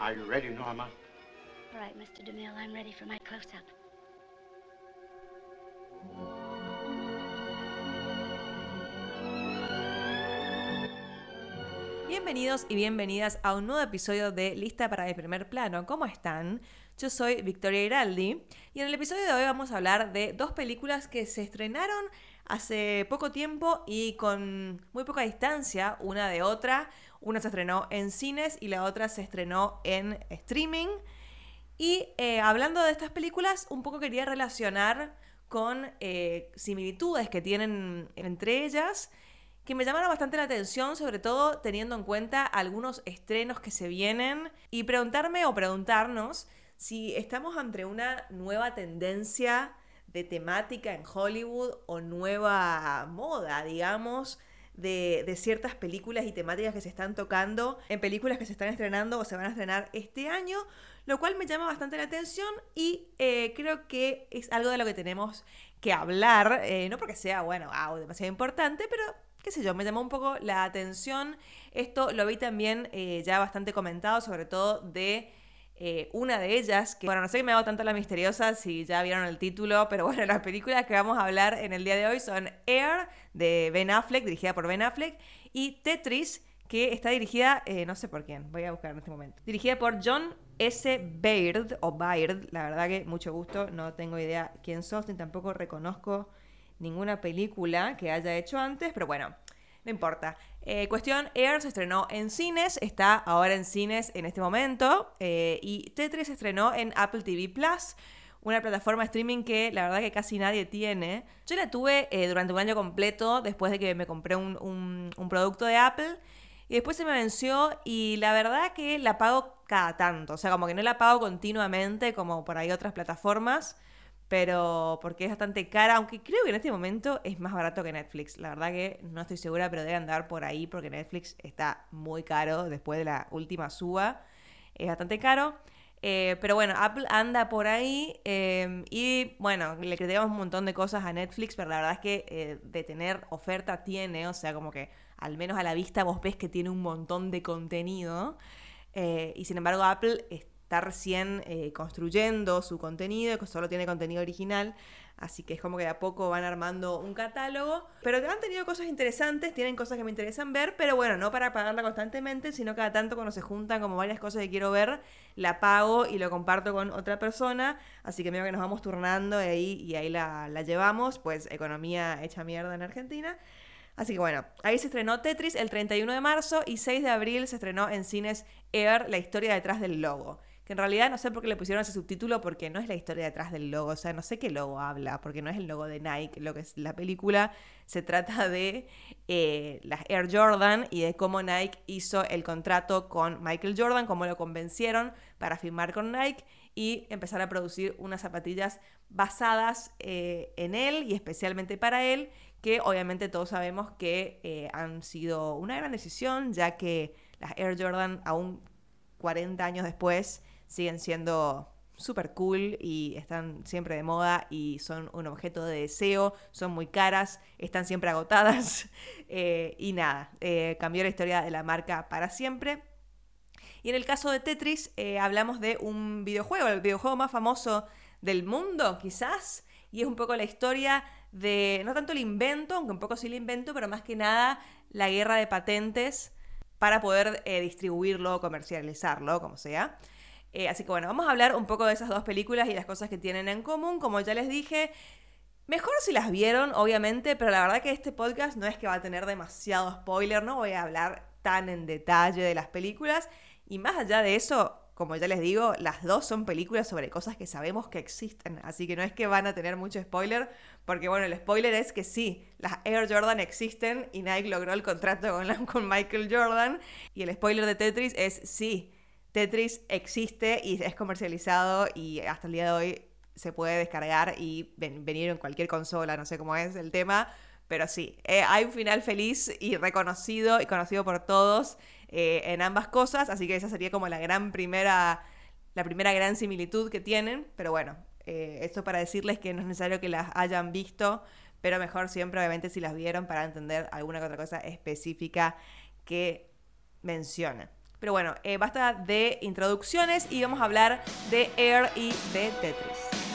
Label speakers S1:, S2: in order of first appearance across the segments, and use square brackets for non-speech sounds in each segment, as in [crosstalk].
S1: Are you ready, Norma?
S2: All right, Mr. DeMille, I'm ready for my close-up.
S3: Bienvenidos y bienvenidas a un nuevo episodio de Lista para el primer plano. ¿Cómo están? Yo soy Victoria Hiraldi y en el episodio de hoy vamos a hablar de dos películas que se estrenaron hace poco tiempo y con muy poca distancia una de otra. Una se estrenó en cines y la otra se estrenó en streaming. Y eh, hablando de estas películas, un poco quería relacionar con eh, similitudes que tienen entre ellas que me llamaron bastante la atención, sobre todo teniendo en cuenta algunos estrenos que se vienen y preguntarme o preguntarnos si estamos ante una nueva tendencia de temática en Hollywood o nueva moda, digamos, de, de, ciertas películas y temáticas que se están tocando en películas que se están estrenando o se van a estrenar este año, lo cual me llama bastante la atención y eh, creo que es algo de lo que tenemos que hablar, eh, no porque sea, bueno, demasiado importante, pero qué sé yo, me llamó un poco la atención. Esto lo vi también eh, ya bastante comentado, sobre todo de eh, una de ellas, que bueno, no sé qué me hago tanto la misteriosa si ya vieron el título, pero [laughs] bueno, las películas que vamos a hablar en el día de hoy son Air, de Ben Affleck, dirigida por Ben Affleck, y Tetris, que está dirigida, eh, no sé por quién, voy a buscar en este momento, dirigida por John S. Baird, o Baird, la verdad que mucho gusto, no tengo idea quién sos, ni tampoco reconozco ninguna película que haya hecho antes, pero bueno, no importa. Eh, cuestión, Air se estrenó en cines, está ahora en cines en este momento, eh, y Tetris se estrenó en Apple TV Plus, una plataforma de streaming que la verdad que casi nadie tiene. Yo la tuve eh, durante un año completo después de que me compré un, un producto de Apple. Y después se me venció y la verdad que la pago cada tanto. O sea, como que no la pago continuamente como por ahí otras plataformas pero porque es bastante cara, aunque creo que en este momento es más barato que Netflix. La verdad que no estoy segura, pero debe andar por ahí porque Netflix está muy caro después de la última suba. Es bastante caro. Eh, pero bueno, Apple anda por ahí em, y bueno, le criticamos un montón de cosas a Netflix, pero la verdad es que eh, de tener oferta tiene, o sea, como que al menos a la vista vos ves que tiene un montón de contenido. Eh, y sin embargo, Apple está recién eh, construyendo su contenido, que solo tiene contenido original, así que es como que de a poco van armando un catálogo, pero han tenido cosas interesantes, tienen cosas que me interesan ver, pero bueno, no para pagarla constantemente, sino cada tanto cuando se juntan como varias cosas que quiero ver, la pago y lo comparto con otra persona, así que veo que nos vamos turnando ahí, y ahí la, la llevamos, pues economía hecha mierda en Argentina. Así que bueno, ahí se estrenó Tetris el 31 de marzo y 6 de abril se estrenó en cines Air, la historia detrás del logo en realidad no sé por qué le pusieron ese subtítulo porque no es la historia detrás del logo, o sea, no sé qué logo habla, porque no es el logo de Nike, lo que es la película. Se trata de eh, las Air Jordan y de cómo Nike hizo el contrato con Michael Jordan, cómo lo convencieron para firmar con Nike y empezar a producir unas zapatillas basadas eh, en él y especialmente para él, que obviamente todos sabemos que eh, han sido una gran decisión, ya que las Air Jordan aún 40 años después siguen siendo súper cool y están siempre de moda y son un objeto de deseo, son muy caras, están siempre agotadas [laughs] eh, y nada, eh, cambió la historia de la marca para siempre. Y en el caso de Tetris eh, hablamos de un videojuego, el videojuego más famoso del mundo quizás, y es un poco la historia de, no tanto el invento, aunque un poco sí el invento, pero más que nada la guerra de patentes para poder distribuirlo, comercializarlo, como sea. Eh, así que bueno, vamos a hablar un poco de esas dos películas y las cosas que tienen en común. Como ya les dije, mejor si las vieron, obviamente, pero la verdad que este podcast no es que va a tener demasiado spoiler, no voy a hablar tan en detalle de las películas. Y más allá de eso, como ya les digo, las dos son películas sobre cosas que sabemos que existen. Así que no es que van a tener mucho spoiler, porque bueno, el spoiler es que sí, las Air Jordan existen y Nike logró el contrato con, con Michael Jordan. Y el spoiler de Tetris es sí Tetris existe y es comercializado y hasta el día de hoy se puede descargar y venir en cualquier consola, no sé cómo es el tema, pero sí, eh, hay un final feliz y reconocido y conocido por todos eh, en ambas cosas, así que esa sería como la gran primera, la primera gran similitud que tienen, pero bueno, eh, esto para decirles que no es necesario que las hayan visto, pero mejor siempre obviamente si las vieron para entender alguna otra cosa específica que mencionan. Pero bueno, eh, basta de introducciones y vamos a hablar de Air y de Tetris.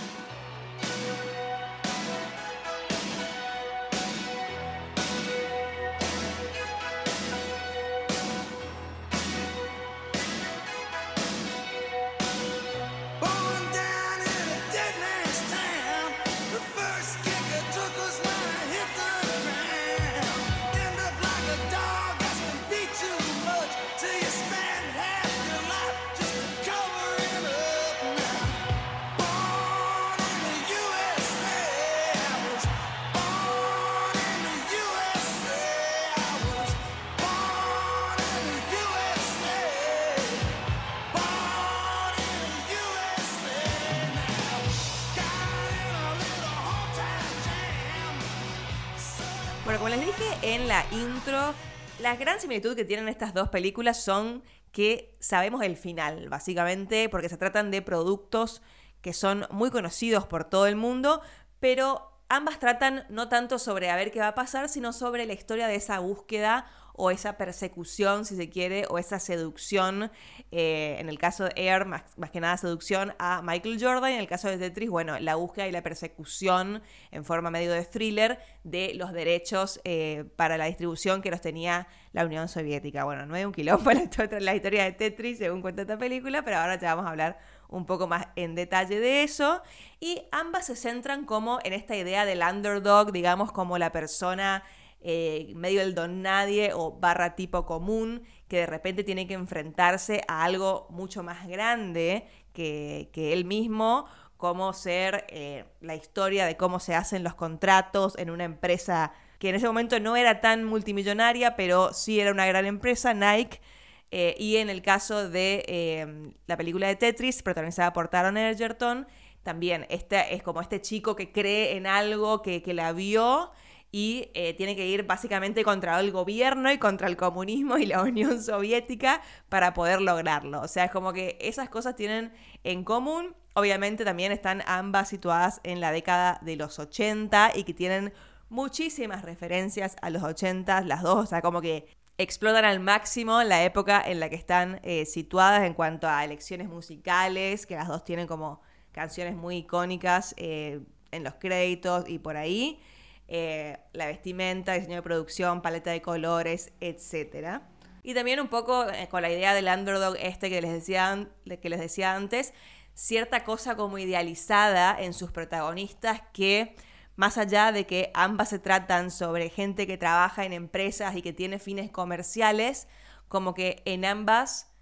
S3: La intro, la gran similitud que tienen estas dos películas son que sabemos el final, básicamente, porque se tratan de productos que son muy conocidos por todo el mundo, pero ambas tratan no tanto sobre a ver qué va a pasar, sino sobre la historia de esa búsqueda o esa persecución, si se quiere, o esa seducción, eh, en el caso de Air, más, que nada seducción a Michael Jordan, en el caso de Tetris, bueno, la búsqueda y la persecución en forma medio de thriller de los derechos eh, para la distribución que los tenía la Unión Soviética. Bueno, no hay un quilombo [laughs] la, la historia de Tetris, según cuenta esta película, pero ahora ya vamos a hablar un poco más en detalle de eso. Y ambas se centran como en esta idea del underdog, digamos, como la persona eh, medio del don nadie o barra tipo común, que de repente tiene que enfrentarse a algo mucho más grande que, él mismo, como ser eh, la historia de cómo se hacen los contratos en una empresa que en ese momento no era tan multimillonaria, pero sí era una gran empresa, Nike. Eh, y en el caso de la película de Tetris, protagonizada por Taron Egerton, también este es como este chico que cree en algo que, que la vio y eh, tiene que ir básicamente contra el gobierno y contra el comunismo y la [laughs] Unión Soviética para poder lograrlo. O sea, es como que esas cosas tienen en común. Obviamente también están ambas situadas en la década de los 80 y que tienen muchísimas referencias a los 80, las dos, o sea, como que explotan al máximo la época en la que están eh, situadas en cuanto a elecciones musicales, que las dos tienen como canciones muy icónicas eh, en los créditos y por ahí. Eh, la vestimenta, diseño de producción, paleta de colores, etc. Y también un poco eh, con la idea del underdog este que les, decía, que les decía antes, cierta cosa como idealizada en sus protagonistas que más allá de que ambas se tratan sobre gente que trabaja en empresas y que tiene fines comerciales, como que en ambas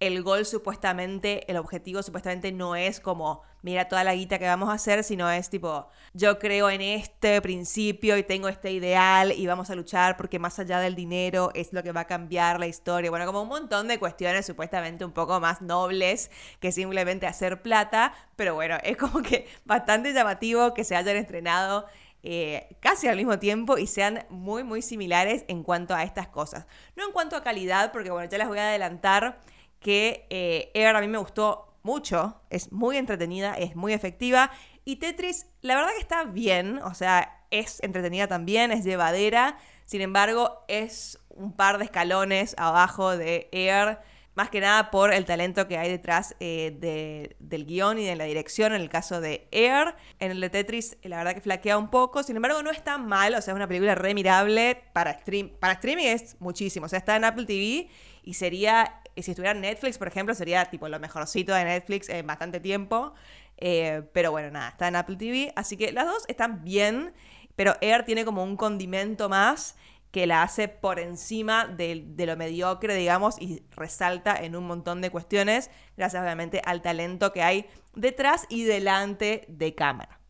S3: el gol supuestamente, el objetivo supuestamente no es como, mira toda la guita que vamos a hacer, sino es tipo, yo creo en este principio y tengo este ideal y vamos a luchar porque más allá del dinero es lo que va a cambiar la historia. Bueno, como un montón de cuestiones supuestamente un poco más nobles que simplemente hacer plata, pero bueno, es como que bastante llamativo que se hayan estrenado eh, casi al mismo tiempo y sean muy, muy similares en cuanto a estas cosas. No en cuanto a calidad, porque bueno, ya las voy a adelantar que eh, Air a mí me gustó mucho, es muy entretenida, es muy efectiva. Y Tetris, la verdad que está bien, o sea, es entretenida también, es llevadera, sin embargo, es un par de escalones abajo de Air, más que nada por el talento que hay detrás eh, del guion y de la dirección, en el caso de Air. En el de Tetris, la verdad que flaquea un poco, sin embargo, no es tan mal, o sea, es una película remirable para, stream, para streaming, es muchísimo, o sea, está en Apple TV y sería y si estuviera en Netflix, por ejemplo, sería tipo lo mejorcito de Netflix en bastante tiempo. Eh, pero bueno, nada, está en Apple TV. Así que las dos están bien, pero Air tiene como un condimento más que la hace por encima de, lo mediocre, digamos, y resalta en un montón de cuestiones, gracias obviamente al talento que hay detrás y delante de cámara.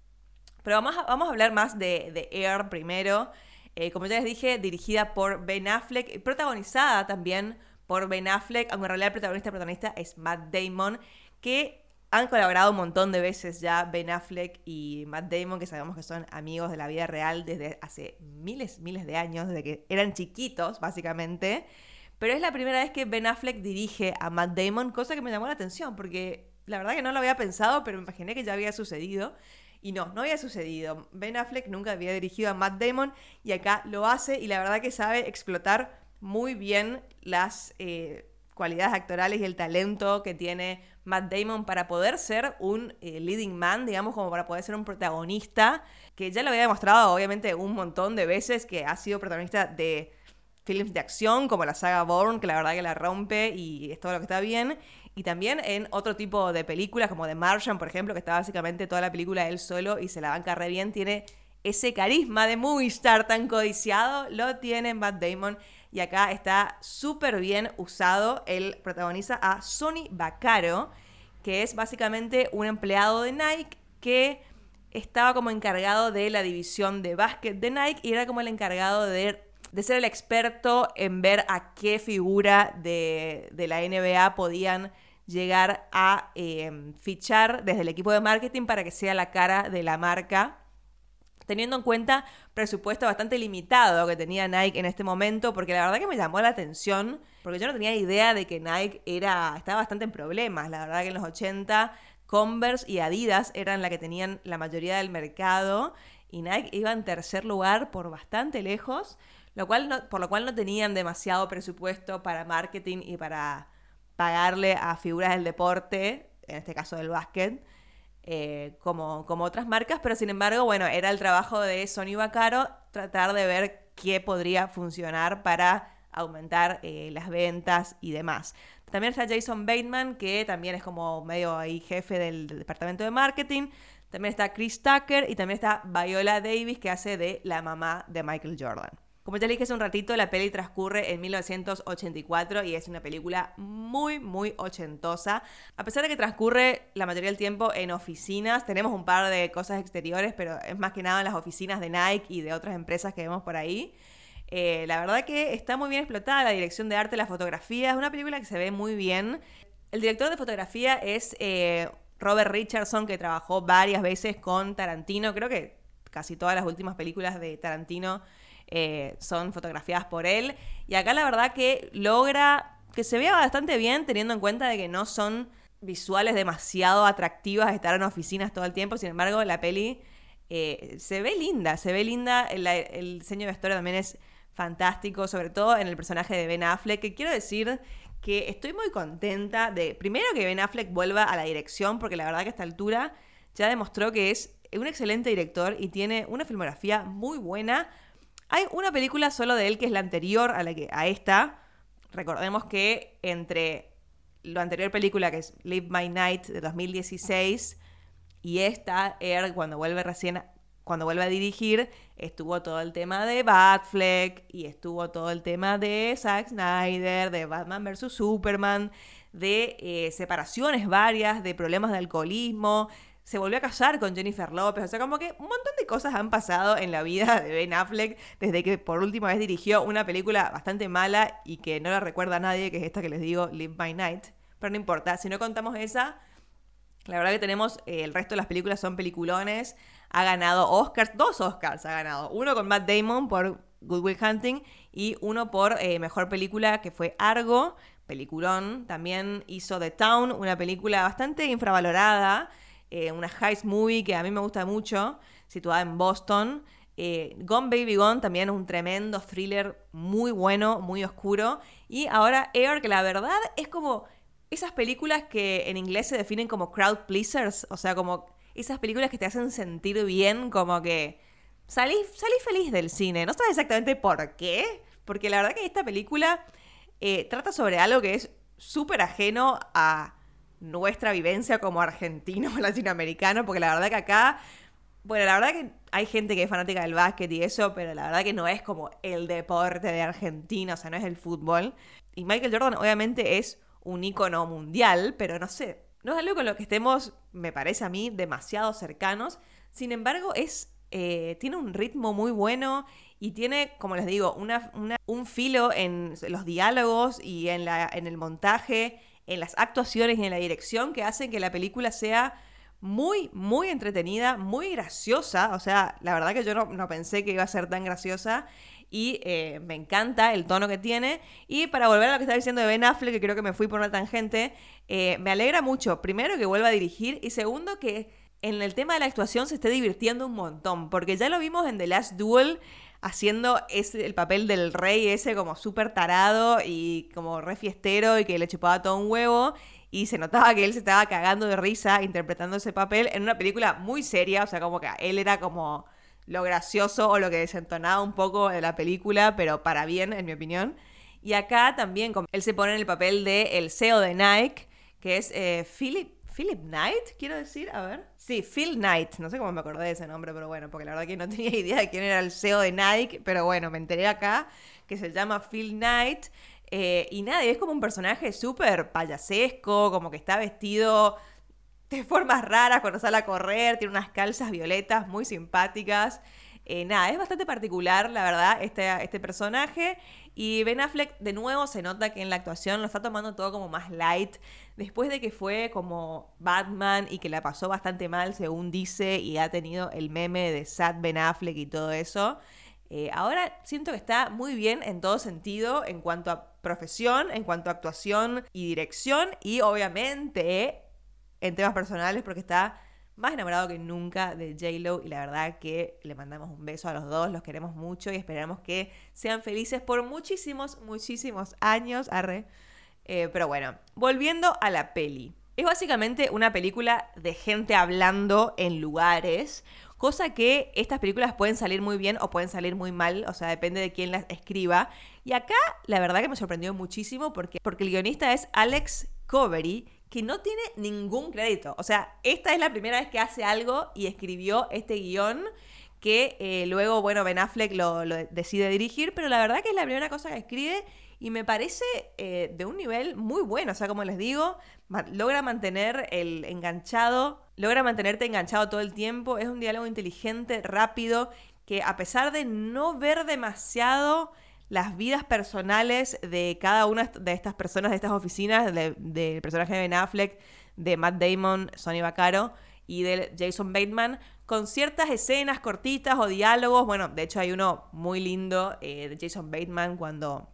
S3: Pero vamos a, vamos a hablar más de, Air primero. Eh, como ya les dije, dirigida por Ben Affleck, protagonizada también por Ben Affleck, aunque en realidad el protagonista, protagonista es Matt Damon, que han colaborado un montón de veces ya Ben Affleck y Matt Damon, que sabemos que son amigos de la vida real desde hace miles, miles de años, desde que eran chiquitos, básicamente. Pero es la primera vez que Ben Affleck dirige a Matt Damon, cosa que me llamó la atención, porque la verdad que no lo había pensado, pero me imaginé que ya había sucedido. Y no, no había sucedido. Ben Affleck nunca había dirigido a Matt Damon y acá lo hace y la verdad que sabe explotar muy bien las eh, cualidades actorales y el talento que tiene Matt Damon para poder ser un eh, leading man, digamos, como para poder ser un protagonista, que ya lo había demostrado obviamente un montón de veces, que ha sido protagonista de films de acción, como la saga Bourne, que la verdad que la rompe y es todo lo que está bien. Y también en otro tipo de películas, como The Martian, por ejemplo, que está básicamente toda la película él solo y se la banca re bien. Tiene ese carisma de movie star tan codiciado, lo tiene Matt Damon y acá está súper bien usado. Él protagoniza a Sonny Vaccaro, que es básicamente un empleado de Nike que estaba como encargado de la división de básquet de Nike y era como el encargado de, ser el experto en ver a qué figura de, la NBA podían llegar a eh, fichar desde el equipo de marketing para que sea la cara de la marca teniendo en cuenta presupuesto bastante limitado que tenía Nike en este momento, porque la verdad que me llamó la atención, porque yo no tenía idea de que Nike era, estaba bastante en problemas. La verdad que en los 80 Converse y Adidas eran la que tenían la mayoría del mercado y Nike iba en tercer lugar por bastante lejos, lo cual por lo cual no tenían demasiado presupuesto para marketing y para pagarle a figuras del deporte, en este caso del básquet. Eh, como, como otras marcas, pero sin embargo, bueno, era el trabajo de Sony Bacaro tratar de ver qué podría funcionar para aumentar eh, las ventas y demás. También está Jason Bateman, que también es como medio ahí jefe del departamento de marketing. También está Chris Tucker y también está Viola Davis, que hace de la mamá de Michael Jordan. Como ya le dije hace un ratito, la peli transcurre en 1984 y es una película muy, muy ochentosa. A pesar de que transcurre la mayoría del tiempo en oficinas, tenemos un par de cosas exteriores, pero es más que nada en las oficinas de Nike y de otras empresas que vemos por ahí. Eh, la verdad que está muy bien explotada la dirección de arte, la fotografía. Es una película que se ve muy bien. El director de fotografía es eh, Robert Richardson, que trabajó varias veces con Tarantino. Creo que casi todas las últimas películas de Tarantino eh, son fotografiadas por él. Y acá la verdad que logra que se vea bastante bien teniendo en cuenta de que no son visuales demasiado atractivas estar en oficinas todo el tiempo. Sin embargo, la peli eh, se ve linda, se ve linda. El, diseño de vestuario también es fantástico, sobre todo en el personaje de Ben Affleck, que quiero decir que estoy muy contenta de, primero que Ben Affleck vuelva a la dirección, porque la verdad que a esta altura ya demostró que es un excelente director y tiene una filmografía muy buena, hay una película solo de él que es la anterior a, la que, a esta. Recordemos que entre la anterior película, que es Live My Night de 2016, y esta, Air, cuando vuelve recién, cuando vuelve a dirigir, estuvo todo el tema de Batfleck y estuvo todo el tema de Zack Snyder, de Batman vs. Superman, de eh, separaciones varias, de problemas de alcoholismo, se volvió a casar con Jennifer López. O sea, como que un montón de cosas han pasado en la vida de Ben Affleck desde que por última vez dirigió una película bastante mala y que no la recuerda a nadie, que es esta que les digo, Live by Night. Pero no importa, si no contamos esa, la verdad que tenemos, eh, el resto de las películas son peliculones. Ha ganado Oscars, dos Oscars ha ganado. Uno con Matt Damon por Good Will Hunting y uno por eh, Mejor Película que fue Argo, peliculón. También hizo The Town, una película bastante infravalorada eh, una heist movie que a mí me gusta mucho, situada en Boston. Eh, Gone Baby Gone también es un tremendo thriller muy bueno, muy oscuro. Y ahora Air, que la verdad es como esas películas que en inglés se definen como crowd pleasers, o sea, como esas películas que te hacen sentir bien, como que salí, salí feliz del cine. No sabes exactamente por qué, porque la verdad que esta película eh, trata sobre algo que es súper ajeno a nuestra vivencia como argentino [laughs] latinoamericano, porque la verdad que acá, bueno, la verdad que hay gente que es fanática del básquet y eso, pero la verdad que no es como el deporte de Argentina, o sea, no es el fútbol. Y Michael Jordan obviamente es un ícono mundial, pero no sé, no es algo con lo que estemos, me parece a mí, demasiado cercanos. Sin embargo, es, eh, tiene un ritmo muy bueno y tiene, como les digo, una, un filo en los diálogos y en, la, en el montaje en las actuaciones y en la dirección que hacen que la película sea muy, muy entretenida, muy graciosa. O sea, la verdad que yo no, pensé que iba a ser tan graciosa. Y eh, me encanta el tono que tiene. Y para volver a lo que estaba diciendo de Ben Affleck, que creo que me fui por una tangente, eh, me alegra mucho, primero, que vuelva a dirigir. Y segundo, que en el tema de la actuación se esté divirtiendo un montón. Porque ya lo vimos en The Last Duel haciendo ese, el papel del rey ese como súper tarado y como re fiestero y que le chupaba todo un huevo. Y se notaba que él se estaba cagando de risa interpretando ese papel en una película muy seria, o sea, como que él era como lo gracioso o lo que desentonaba un poco de la película, pero para bien, en mi opinión. Y acá también, él se pone en el papel de el CEO de Nike, que es eh, Philip Philip Knight, quiero decir, a ver. Sí, Phil Knight, no sé cómo me acordé de ese nombre, pero bueno, porque la verdad que no [laughs] tenía idea de quién era el CEO de Nike, pero bueno, me enteré acá que se llama Phil Knight. Eh, y nada, es como un personaje súper payasesco, como que está vestido [laughs] de formas raras cuando sale a correr, tiene unas calzas violetas muy simpáticas. Eh, nada, es bastante particular, la verdad, este, este personaje. Y Ben Affleck, de nuevo, se nota que en la actuación lo está tomando todo como más light. Después de que fue como Batman y que la pasó bastante mal, según dice, y ha tenido el meme de Sad Ben Affleck y todo eso. Eh, ahora siento que está muy bien en todo sentido, en cuanto a profesión, en cuanto a actuación y dirección, y obviamente en temas personales, porque está más enamorado que nunca de J-Lo y la verdad que le mandamos un beso a los dos, los queremos mucho y esperamos que sean felices por muchísimos, muchísimos años. Arre. Eh, pero bueno, volviendo a la peli. Es básicamente una película de gente hablando en lugares, cosa que estas películas pueden salir muy bien o pueden salir muy mal, o sea, depende de quién las escriba. Y acá la verdad que me sorprendió muchísimo porque, porque el guionista es Alex Covery, que no tiene ningún crédito. O sea, esta es la primera vez que hace algo y escribió este guion que eh, luego, bueno, Ben Affleck lo, decide dirigir, pero la verdad que es la primera cosa que escribe y me parece eh, de un nivel muy bueno. O sea, como les digo, logra mantener el enganchado, logra mantenerte enganchado todo el tiempo. Es un diálogo inteligente, rápido, que a pesar de no ver demasiado las vidas personales de cada una de estas personas, de estas oficinas, del personaje de Ben Affleck, de Matt Damon, Sonny Vaccaro y de Jason Bateman, con ciertas escenas cortitas o diálogos. Bueno, de hecho hay uno muy lindo eh, de Jason Bateman cuando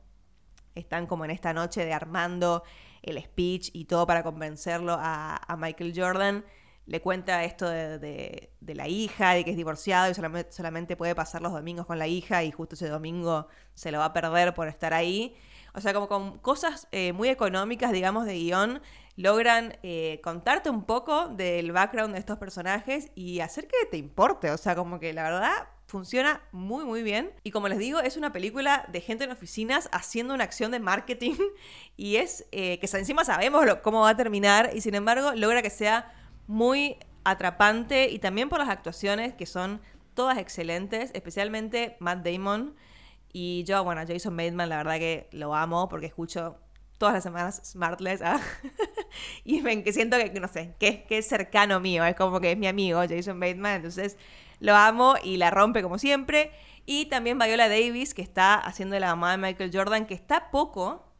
S3: están como en esta noche de armando el speech y todo para convencerlo a, a Michael Jordan le cuenta esto de, la hija, de que es divorciado y solamente, puede pasar los domingos con la hija y justo ese domingo se lo va a perder por estar ahí. O sea, como con cosas eh, muy económicas, digamos, de guion, logran eh, contarte un poco del background de estos personajes y hacer que te importe. O sea, como que la verdad funciona muy muy bien. Y como les digo, es una película de gente en oficinas haciendo una acción de marketing [laughs] y es eh, que encima sabemos cómo va a terminar y sin embargo logra que sea muy atrapante y también por las actuaciones que son todas excelentes, especialmente Matt Damon. Y yo, bueno, Jason Bateman, la verdad que lo amo porque escucho todas las semanas Smartless. ¿ah? [laughs] y ven que siento que, no sé, que, que es cercano mío, es como que es mi amigo Jason Bateman, entonces lo amo y la rompe como siempre. Y también Viola Davis, que está haciendo la mamá de Michael Jordan, que está poco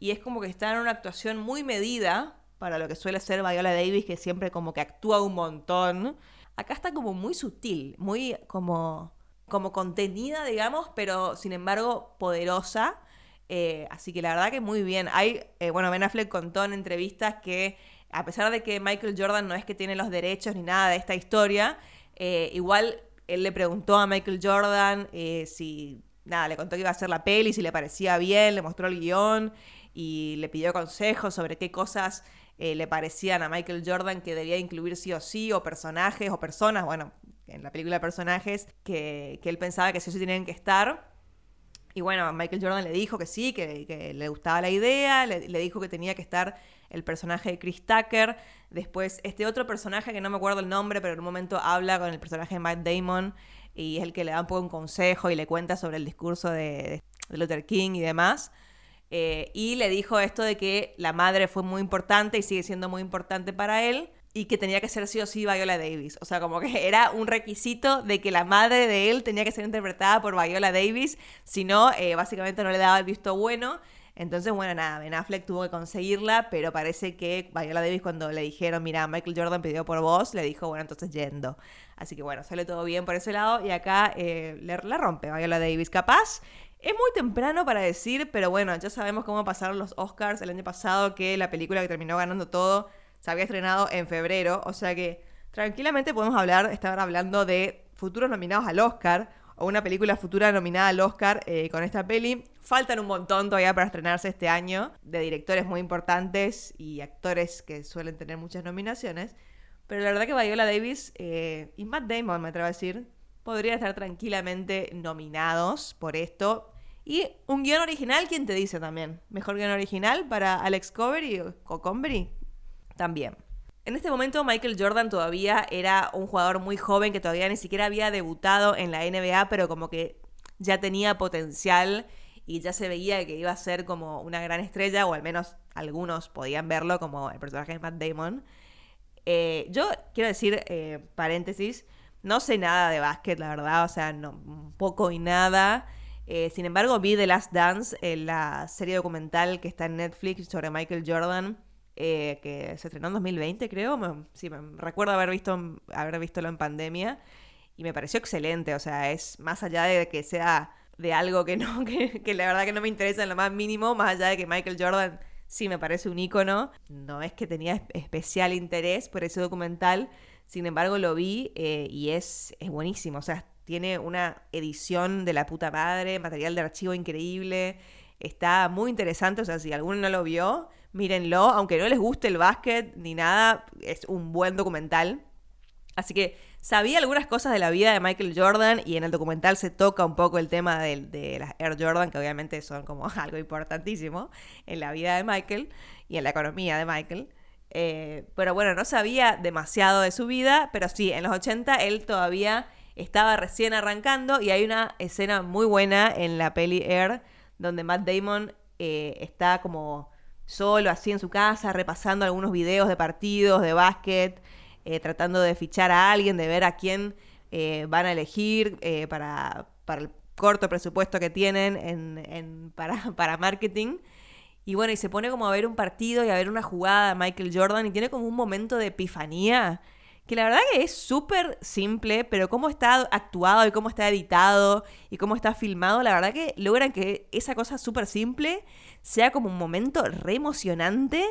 S3: y es como que está en una actuación muy medida, para lo que suele ser Viola Davis, que siempre como que actúa un montón. Acá está como muy sutil, muy como, como contenida, digamos, pero sin embargo poderosa. Eh, así que la verdad que muy bien. Hay, eh, bueno, Ben Affleck contó en entrevistas que a pesar de que Michael Jordan no es que tiene los derechos ni nada de esta historia, eh, igual él le preguntó a Michael Jordan si, nada, le contó que iba a hacer la peli, si le parecía bien, le mostró el guion y le pidió consejos sobre qué cosas eh, le parecían a Michael Jordan que debía incluir sí o sí, o personajes o personas, bueno, en la película de personajes, que, él pensaba que sí o sí tenían que estar. Y bueno, Michael Jordan le dijo que sí, que, le gustaba la idea, le, dijo que tenía que estar el personaje de Chris Tucker. Después, este otro personaje que no me acuerdo el nombre, pero en un momento habla con el personaje de Matt Damon y es el que le da un poco un consejo y le cuenta sobre el discurso de, de Luther King y demás. Eh, y le dijo esto de que la madre fue muy importante y sigue siendo muy importante para él y que tenía que ser sí o sí Viola Davis. O sea, como que [laughs] era un requisito de que la madre de él tenía que ser interpretada por Viola Davis, si no, eh, básicamente no le daba el visto bueno. Entonces, bueno, nada, Ben Affleck tuvo que conseguirla, pero parece que Viola Davis cuando le dijeron, mira, Michael Jordan pidió por vos, le dijo, bueno, entonces yendo. Así que bueno, sale todo bien por ese lado y acá eh, la rompe Viola Davis. Capaz es muy temprano para decir, pero bueno, ya sabemos cómo pasaron los Oscars el año pasado, que la película que terminó ganando todo se había estrenado en febrero, o sea que tranquilamente podemos hablar, estar hablando de futuros nominados al Oscar, o una película futura nominada al Oscar eh, con esta peli. Faltan un montón todavía para estrenarse este año, de directores muy importantes y actores que suelen tener muchas nominaciones. Pero la verdad que Viola Davis eh, y Matt Damon, me atrevo a decir, podrían estar tranquilamente nominados por esto. Y un guion original, ¿quién te dice también? Mejor guion original para Alex Covery o Combery también. En este momento Michael Jordan todavía era un jugador muy joven que todavía ni siquiera había debutado en la NBA, pero como que ya tenía potencial y ya se veía que iba a ser como una gran estrella, o al menos algunos podían verlo como el personaje de Matt Damon. Eh, yo quiero decir, eh, paréntesis, no sé nada de básquet, la verdad, o sea, no, poco y nada. Eh, sin embargo, vi The Last Dance, la serie documental que está en Netflix sobre Michael Jordan eh, que se estrenó en 2020, creo. Me, recuerdo haber visto haber visto en pandemia y me pareció excelente. O sea, es más allá de que sea de algo que no, [laughs] que, que la verdad que no me interesa en lo más mínimo, más allá de que Michael Jordan sí me parece un ícono. No es que tenía especial interés por ese documental, sin embargo lo vi eh, y es, es buenísimo. O sea, tiene una edición de la puta madre, material de archivo increíble. Está muy interesante, o sea, si alguno no lo vio, mírenlo, aunque no les guste el básquet ni nada, es un buen documental. Así que sabía algunas cosas de la vida de Michael Jordan y en el documental se toca un poco el tema de, las Air Jordan, que obviamente son como [laughs] algo importantísimo en la vida de Michael y en la economía de Michael. Eh, pero bueno, no sabía demasiado de su vida, pero sí, en los 80 él todavía estaba recién arrancando y hay una escena muy buena en la peli Air donde Matt Damon eh, está como solo así en su casa, repasando algunos videos de partidos, de básquet, eh, tratando de fichar a alguien, de ver a quién eh, van a elegir eh, para, para, el corto presupuesto que tienen en, [laughs] para, para marketing. Y bueno, y se pone como a ver un partido y a ver una jugada de Michael Jordan y tiene como un momento de epifanía que la verdad que es súper simple, pero cómo está actuado y cómo está editado y cómo está filmado, la verdad que logran que esa cosa súper simple sea como un momento re emocionante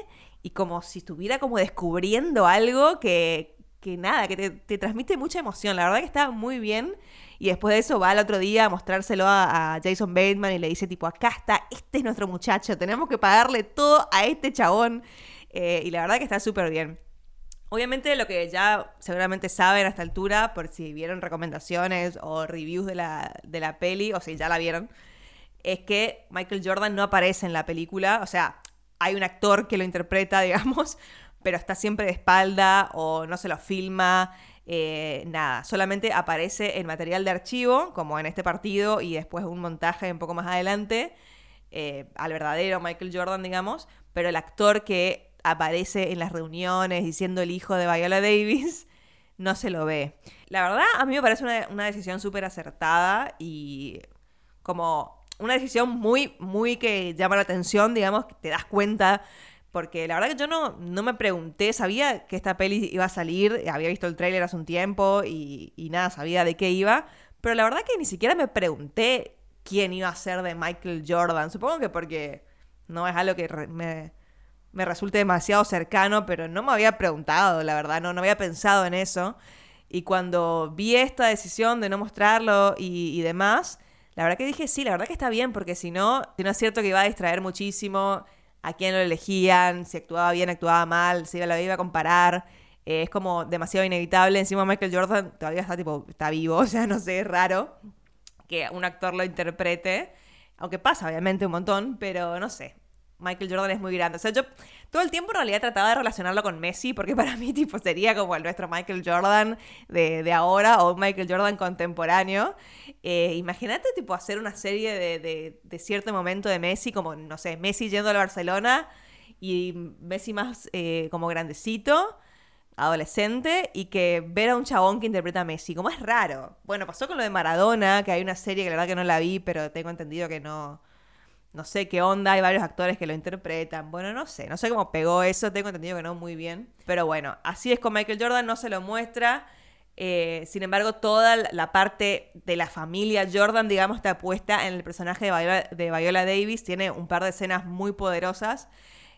S3: y como si estuviera como descubriendo algo que, que nada, que te, transmite mucha emoción. La verdad que está muy bien. Y después de eso va al otro día a mostrárselo a, Jason Bateman y le dice tipo, acá está, este es nuestro muchacho, tenemos que pagarle todo a este chabón. Eh, y la verdad que está súper bien. Obviamente lo que ya seguramente saben a esta altura, por si vieron recomendaciones o reviews de la, de la peli, o si ya la vieron, es que Michael Jordan no aparece en la película. O sea, hay un actor que lo interpreta, [laughs] digamos, pero está siempre de espalda o no se lo filma. Eh, nada, solamente aparece en material de archivo, como en este partido, y después un montaje un poco más adelante, eh, al verdadero Michael Jordan, digamos, pero el actor que aparece en las reuniones diciendo el hijo de Viola Davis, [laughs] no se lo ve. La verdad, a mí me parece una, decisión súper acertada y como una decisión muy, muy que llama la atención, digamos, que te das cuenta. Porque la verdad que yo no, no me pregunté, sabía que esta peli iba a salir, había visto el tráiler hace un tiempo y, y nada, sabía de qué iba. Pero la verdad que ni siquiera me pregunté quién iba a ser de Michael Jordan. Supongo que porque no es algo que me, me resulte demasiado cercano, pero no me había preguntado, la verdad, no, no había pensado en eso. Y cuando vi esta decisión de no mostrarlo y, demás, la verdad que dije, sí, la verdad que está bien, porque si no, si no es cierto que iba a distraer muchísimo a quién lo elegían, si actuaba bien, actuaba mal, si la iba a comparar. Eh, es como demasiado inevitable. Encima Michael Jordan todavía está tipo, está vivo, [laughs] o sea, no sé, es raro que un actor lo interprete. Aunque pasa, obviamente, un montón, pero no sé. Michael Jordan es muy grande. O sea, yo todo el tiempo en realidad trataba de relacionarlo con Messi, porque [laughs] para mí, tipo, sería como el nuestro Michael Jordan de, ahora o Michael Jordan contemporáneo. Eh, imagínate, tipo, hacer una serie de, de, cierto momento de Messi, como, no sé, Messi yendo al Barcelona y Messi más eh, como grandecito, adolescente, y que ver a un chabón que interpreta a Messi, como es raro. Bueno, pasó con lo de Maradona, que hay una serie que la verdad que no la vi, pero tengo entendido que no no sé qué onda, hay varios actores que lo interpretan. Bueno, no sé, no sé cómo pegó eso, tengo entendido que no muy bien. Pero bueno, así es con Michael Jordan, no se lo muestra. Eh, sin embargo, toda la parte de la familia Jordan, digamos, está puesta en el personaje de Viola, Davis. Tiene un par de escenas muy poderosas.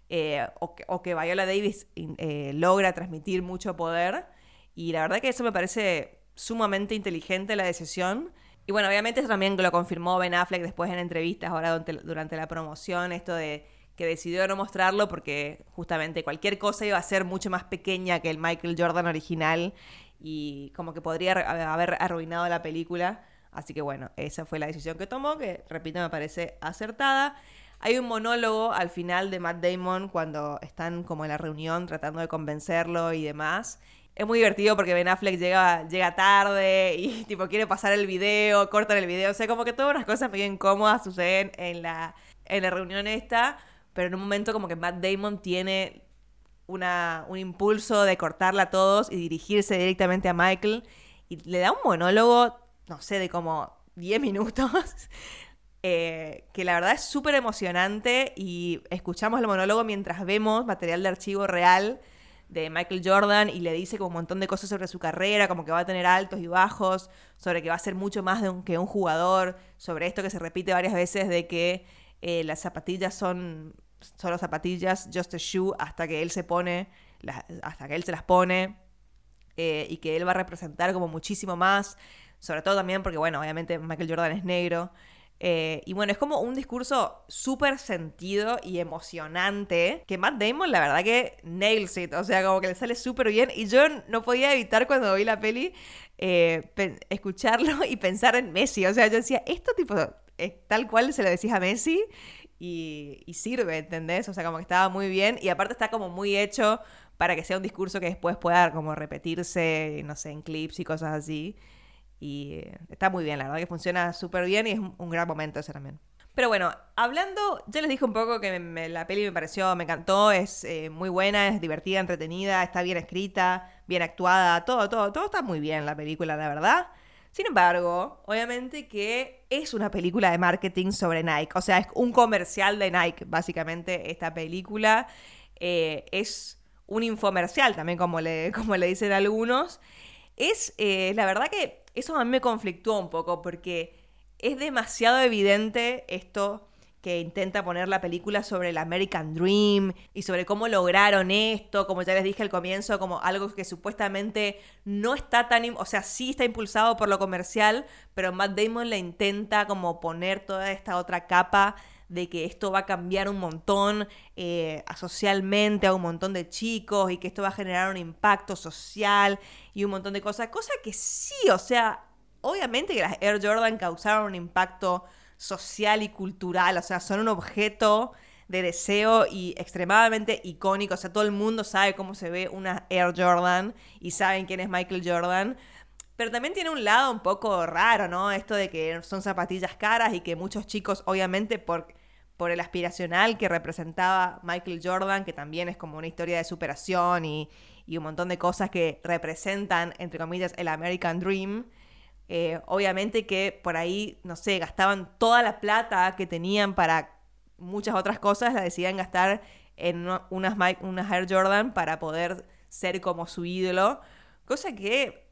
S3: Eh, o, que, Viola Davis eh, logra transmitir mucho poder. Y la verdad que eso me parece sumamente inteligente la decisión Y bueno, obviamente eso también lo confirmó Ben Affleck después en entrevistas ahora durante, la promoción, esto de que decidió no mostrarlo porque justamente cualquier cosa iba a ser mucho más pequeña que el Michael Jordan original y como que podría haber arruinado la película. Así que bueno, esa fue la decisión que tomó, que repito, me parece acertada. Hay un monólogo al final de Matt Damon cuando están como en la reunión tratando de convencerlo y demás. Es muy divertido porque Ben Affleck llega, llega tarde y [laughs] tipo quiere pasar el video, cortan el video. O sea, como que todas las cosas medio incómodas suceden en la, en la reunión esta. Pero en un momento como que Matt Damon tiene una, un impulso de cortarla a todos y dirigirse directamente a Michael. Y le da un monólogo, no sé, de como 10 [laughs] minutos. Eh, que la verdad es súper emocionante y escuchamos el monólogo mientras vemos material de archivo real de Michael Jordan y le dice como un montón de cosas sobre su carrera, como que va a tener altos y bajos, sobre que va a ser mucho más de que un jugador, sobre esto que se repite varias veces de que eh, las zapatillas son solo zapatillas, just a shoe, hasta que él se pone, hasta que él se las pone, eh, y que él va a representar como muchísimo más, sobre todo también porque, bueno, obviamente Michael Jordan es negro, eh, y bueno, es como un discurso súper sentido y emocionante que Matt Damon, la verdad que nails it. O sea, como que le sale súper bien. Y yo no podía evitar cuando vi la peli eh, escucharlo [laughs] y pensar en Messi. O sea, yo decía, esto tipo, es tal cual se lo decís a Messi y, y sirve, ¿entendés? O sea, como que estaba muy bien. Y aparte está como muy hecho para que sea un discurso que después pueda como repetirse, no sé, en clips y cosas así. Y eh, está muy bien, la verdad que funciona súper bien y es un gran momento ese también. Pero bueno, hablando, ya les dije un poco que la peli me pareció, me encantó, es eh, muy buena, es divertida, entretenida, está bien escrita, bien actuada, todo, todo, todo está muy bien la película, la verdad. Sin embargo, obviamente que es una película de marketing sobre Nike, o sea, es un comercial de Nike, básicamente esta película eh, es un infomercial también, como le, [laughs] como le dicen algunos. Es, la verdad que eso a mí me conflictó un poco porque es demasiado evidente esto que intenta poner la película sobre el American Dream y sobre cómo lograron esto, como ya les dije al comienzo, como algo que supuestamente no está tan, o sea, sí está impulsado por lo comercial, pero Matt Damon le intenta como poner toda esta otra capa de que esto va a cambiar un montón eh, socialmente a un montón de chicos y que esto va a generar un impacto social y un montón de cosas. Cosa que sí, o sea, obviamente que las Air Jordan causaron un impacto social y cultural, o sea, son un objeto de deseo y extremadamente icónico, o sea, todo el mundo sabe cómo se ve una Air Jordan y saben quién es Michael Jordan. Pero también tiene un lado un poco raro, ¿no? Esto de que son zapatillas caras y que muchos chicos, obviamente, por por el aspiracional que representaba Michael Jordan, que también es como una historia de superación y, un montón de cosas que representan, entre comillas, el American Dream. Eh, obviamente que por ahí, no sé, gastaban toda la plata que tenían para muchas otras cosas, la decidían gastar en unas, unas Air Jordan para poder ser como su ídolo. Cosa que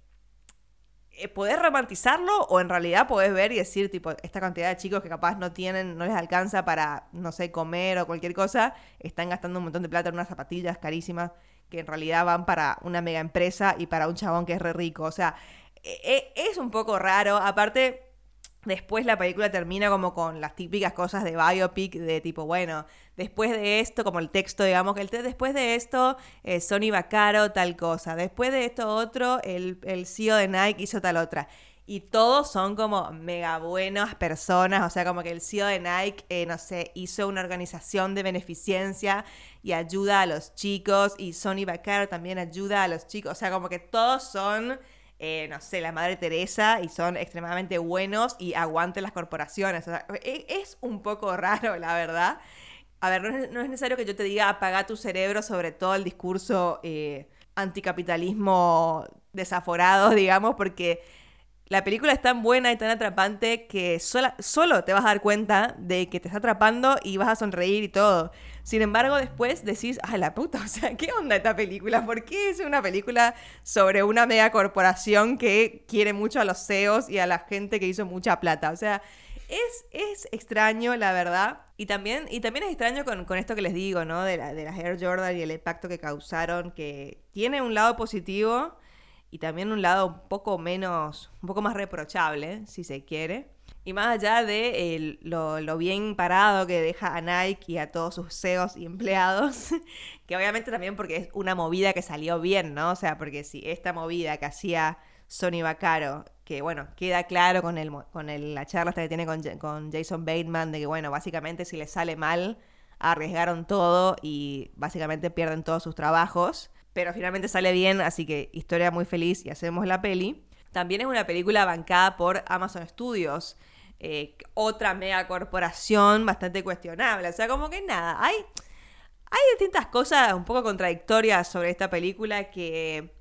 S3: podés romantizarlo o en realidad podés ver y decir, tipo, esta cantidad de chicos que capaz no tienen, no les alcanza para, no sé, comer o cualquier cosa, están gastando un montón de plata en unas zapatillas carísimas que en realidad van para una mega empresa y para un chabón que es re rico. O sea, e, e, es un poco raro. Aparte, Después la película termina como con las típicas cosas de biopic, de tipo, bueno, después de esto, como el texto, digamos, que el después de esto, eh, Sony Baccaro tal cosa, después de esto otro, el, el CEO de Nike hizo tal otra. Y todos son como mega buenas personas, o sea, como que el CEO de Nike, eh, no sé, hizo una organización de beneficencia y ayuda a los chicos, y Sony Baccaro también ayuda a los chicos, o sea, como que todos son eh, no sé, la Madre Teresa y son extremadamente buenos y aguanten las corporaciones. E, es un poco [laughs] raro, la verdad. A ver, no es, necesario que yo te diga apaga tu cerebro sobre todo el discurso eh, anticapitalismo desaforado, [laughs] digamos, porque la película es tan buena y tan atrapante que solo te vas a dar cuenta de que te está atrapando y vas a sonreír y todo. Sin embargo, después decís, ay, la puta, [laughs] o sea, ¿qué onda esta película? ¿Por qué es una película sobre una mega corporación que quiere mucho a los CEOs y a la gente que hizo mucha plata? O sea, es, es extraño, la verdad. Y también, y también es extraño con, esto que les digo, ¿no? De, la, de las Air Jordan y el impacto que causaron, que tiene un lado positivo y también un lado un poco menos, un poco más reprochable, si se quiere. Y más allá de lo, bien parado que deja a Nike y a todos sus CEOs y empleados, [laughs] que obviamente también porque es una movida que salió bien, ¿no? O sea, porque si esta movida que hacía Sony Bacaro, que bueno, queda claro con, el, con la charla que tiene con, con Jason Bateman, de que bueno, básicamente si le sale mal, arriesgaron todo y básicamente pierden todos sus trabajos, pero finalmente sale bien, así que historia muy feliz y hacemos la peli. También es una película bancada por Amazon Studios, eh, otra mega corporación bastante cuestionable. O sea, como que nada, hay, hay distintas cosas un poco contradictorias sobre esta película que,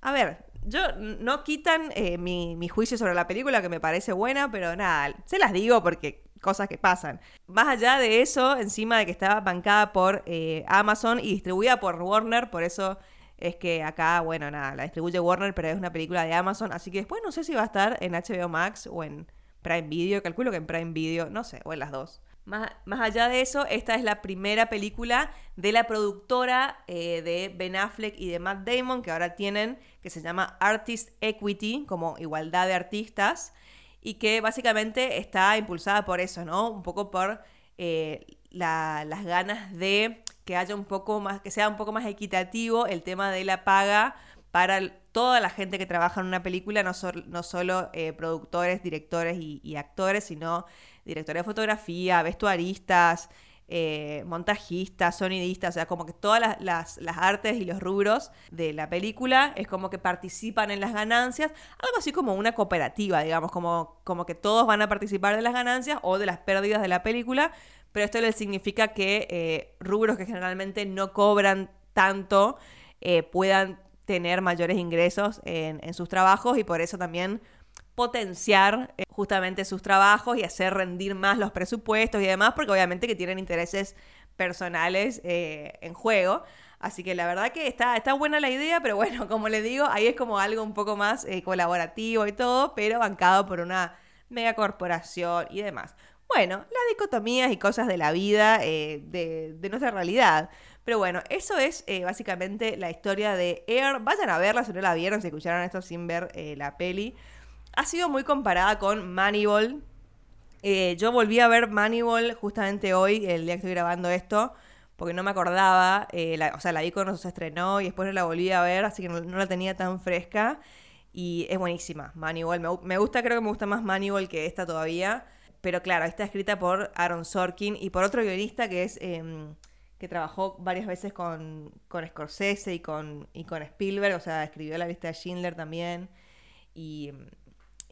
S3: a ver, yo no quitan eh, mi, mi, juicio sobre la película, que me parece buena, pero nada, se las digo porque cosas que pasan. Más allá de eso, encima de que estaba bancada por eh, Amazon y distribuida por Warner, por eso es que acá, bueno, nada, la distribuye Warner, pero es una película de Amazon, así que después no sé si va a estar en HBO Max o en Prime Video, calculo que en Prime Video, no sé, o en las dos. Más, más allá de eso, esta es la primera película de la productora eh, de Ben Affleck y de Matt Damon, que ahora tienen, que se llama Artist Equity, como igualdad de artistas y que básicamente está impulsada por eso, ¿no? Un poco por eh, las ganas de que haya un poco más, que sea un poco más equitativo el tema de la paga para toda la gente que trabaja en una película, no, no solo eh, productores, directores y, actores, sino directores de fotografía, vestuaristas, eh, montajistas, sonidistas, o sea, como que todas las, artes y los rubros de la película es como que participan en las ganancias, algo así como una cooperativa, digamos, como, como que todos van a participar de las ganancias o de las pérdidas de la película, pero esto les significa que eh, rubros que generalmente no cobran tanto eh, puedan tener mayores ingresos en, en sus trabajos y por eso también potenciar eh, justamente sus trabajos y hacer rendir más los presupuestos y demás, porque obviamente que tienen intereses personales eh, en juego. Así que la verdad que está, está buena la idea, pero bueno, [laughs] como les digo, ahí es como algo un poco más eh, colaborativo y todo, pero bancado por una megacorporación y demás. Bueno, las dicotomías y cosas de la vida, de, nuestra realidad. Pero bueno, eso es básicamente la historia de Air. Vayan a verla si no la vieron, si escucharon esto sin ver la peli ha sido muy comparada con Moneyball. Eh, yo volví a ver Moneyball justamente hoy, el día que estoy grabando esto, porque no me acordaba. Eh, o sea, la vi cuando se estrenó y después no la volví a ver, así que no, la tenía tan fresca. Y es buenísima, Moneyball. Me, gusta, creo que me gusta más Moneyball que esta todavía. Pero claro, está escrita por Aaron Sorkin y por otro guionista que es. Em, que trabajó varias veces con, con Scorsese y con, y con Spielberg, o sea, escribió la lista de Schindler también. Y,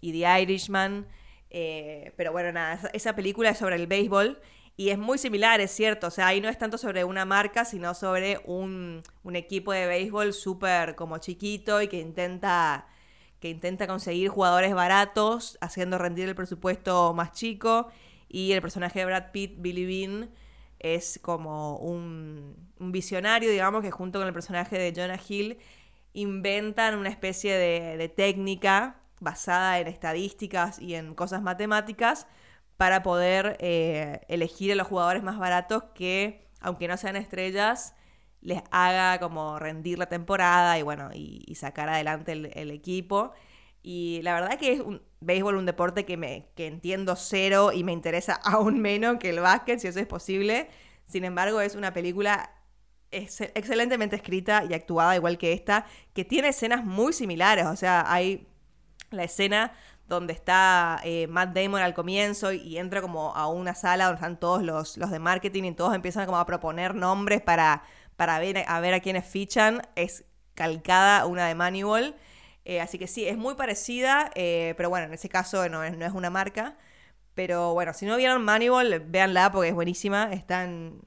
S3: y The Irishman. Eh, pero bueno, nada, esa película es sobre el béisbol y es muy similar, es cierto. O sea, ahí no es tanto sobre una marca, sino sobre un, equipo de béisbol súper como chiquito y que intenta, que intenta conseguir jugadores baratos, haciendo rendir el presupuesto más chico. Y el personaje de Brad Pitt, Billy Bean, es como un, un visionario, digamos, que junto con el personaje de Jonah Hill inventan una especie de técnica basada en estadísticas y en cosas matemáticas para poder eh, elegir a los jugadores más baratos que, aunque no sean estrellas, les haga como rendir la temporada y bueno, y, sacar adelante el, equipo. Y la verdad que es un béisbol un deporte que, me, que entiendo cero y me interesa [laughs] aún menos que el básquet, si eso es posible. Sin embargo, es una película excelentemente escrita y actuada, igual que esta, que tiene escenas muy similares. O sea, hay la escena donde está eh, Matt Damon al comienzo y, entra como a una sala donde están todos los, los de marketing y todos empiezan como a proponer nombres para, para ver, a ver a quiénes fichan. Es calcada una de Moneyball. Eh, así que sí, es muy parecida, eh, pero bueno, en ese caso no es, no es una marca. Pero bueno, si no vieron Moneyball, véanla porque es buenísima. Está en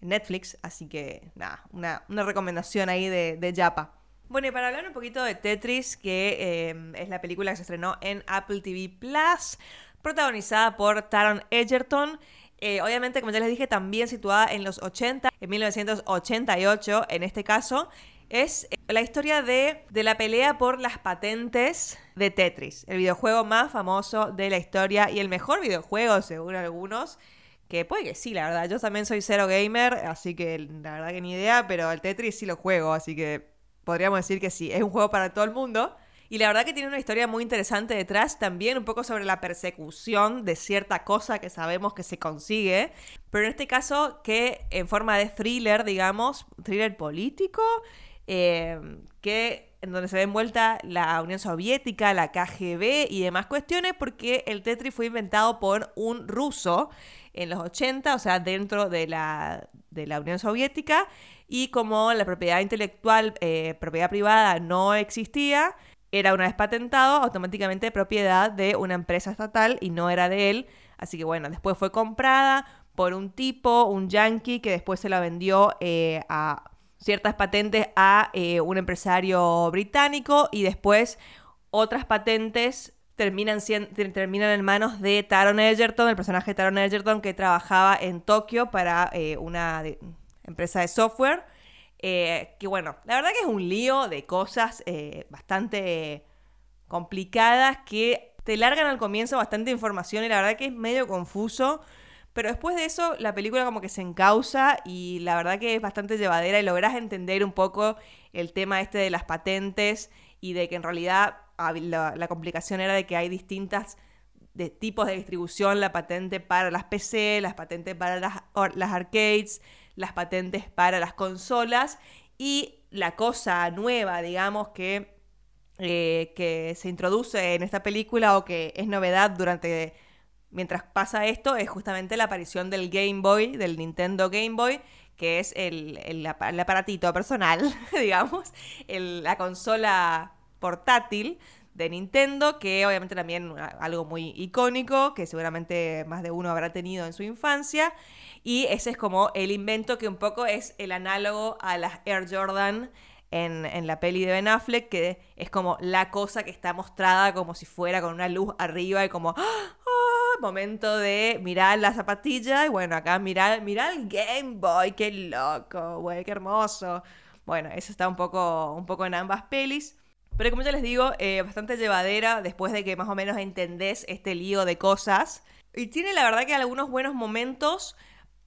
S3: Netflix, así que nada, una, una recomendación ahí de, de Japa. Bueno, y para hablar un poquito de Tetris, que em, es la película que se estrenó en Apple TV Plus, protagonizada por Taron Egerton. Eh, obviamente, como ya les dije, también situada en los 80, en 1988 en este caso, es eh, la historia de, de, la pelea por las patentes de Tetris, el videojuego más famoso de la historia y el mejor videojuego, según algunos. Que puede que sí, la verdad. Yo también soy cero gamer, así que la verdad que ni idea, pero el Tetris sí lo juego, así que podríamos decir que sí, es un juego para todo el mundo. Y la verdad que tiene una historia muy interesante detrás, también un poco sobre la persecución de cierta cosa que sabemos que se consigue, pero en este caso que en forma de thriller, digamos, thriller político, eh, que en donde se ve envuelta la Unión Soviética, la KGB y demás cuestiones, porque el Tetris fue inventado por un ruso en los 80, o sea, dentro de la, de la Unión Soviética, y como la propiedad intelectual, eh, propiedad privada no existía, era una vez patentado, automáticamente propiedad de una empresa estatal y no era de él. Así que bueno, después fue comprada por un tipo, un yankee, que después se la vendió eh, a ciertas patentes a eh, un empresario británico y después otras patentes terminan, terminan en manos de Taron Egerton, el personaje de Taron Egerton que trabajaba en Tokio para eh, una empresa de software. Eh, que bueno, la verdad que es un lío de cosas bastante complicadas que te largan al comienzo bastante información y la verdad que es medio confuso. Pero después de eso, la película como que se encausa y la verdad que es bastante llevadera y logras entender un poco el tema este de las patentes y de que en realidad la, complicación era de que hay distintas de tipos de distribución, la patente para las PC, las patentes para las, las arcades, las patentes para las consolas y la cosa nueva, digamos, que, eh, que se introduce en esta película o que es novedad durante mientras pasa esto es justamente la aparición del Game Boy, del Nintendo Game Boy, que es el, aparatito personal, [laughs] digamos, la consola portátil de Nintendo, que obviamente también algo muy icónico, que seguramente más de uno habrá tenido en su infancia. Y ese es como el invento que un poco es el análogo a las Air Jordan en, en, la peli de Ben Affleck, que es como la cosa que está mostrada como si fuera con una luz arriba y como, ¡Ah! momento de mirar la zapatilla y bueno, acá mirar, mirar el Game Boy, qué loco, güey, qué hermoso. Bueno, eso está un poco, un poco en ambas pelis. Pero como ya les digo, eh, bastante llevadera después de que más o menos entendés este lío de cosas. Y tiene la verdad que algunos buenos momentos,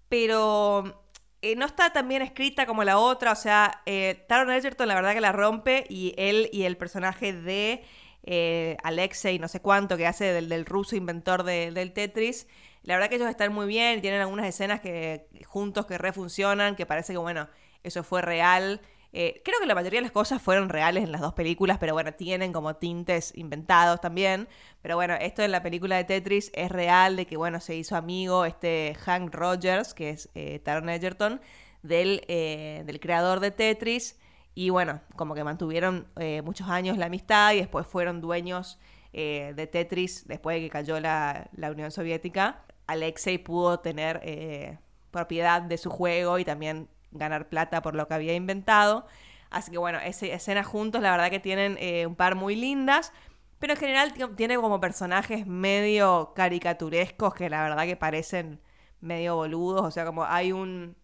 S3: pero eh, no está tan bien escrita como la otra. O sea, eh, Taron Egerton la verdad que la rompe y él y el personaje de eh, Alexei, no sé cuánto, que hace del, ruso inventor del Tetris. La verdad que ellos están muy bien, tienen algunas escenas que juntos que refuncionan, que parece que, bueno, eso fue real. Eh, creo que la mayoría de las cosas fueron reales en las dos películas, pero bueno, tienen como tintes inventados también. Pero bueno, esto en la película de Tetris es real, de que bueno, se hizo amigo este Hank Rogers, que es eh, Taron Egerton, del, eh, del creador de Tetris. Y bueno, como que mantuvieron muchos años la amistad y después fueron dueños de Tetris después de que cayó la, Unión Soviética. Alexei pudo tener propiedad de su juego y también ganar plata por lo que había inventado. Así que bueno, esa escena juntos la verdad que tienen un par muy lindas. Pero en general tiene como personajes medio caricaturescos que la verdad que parecen medio boludos. O sea, como hay un,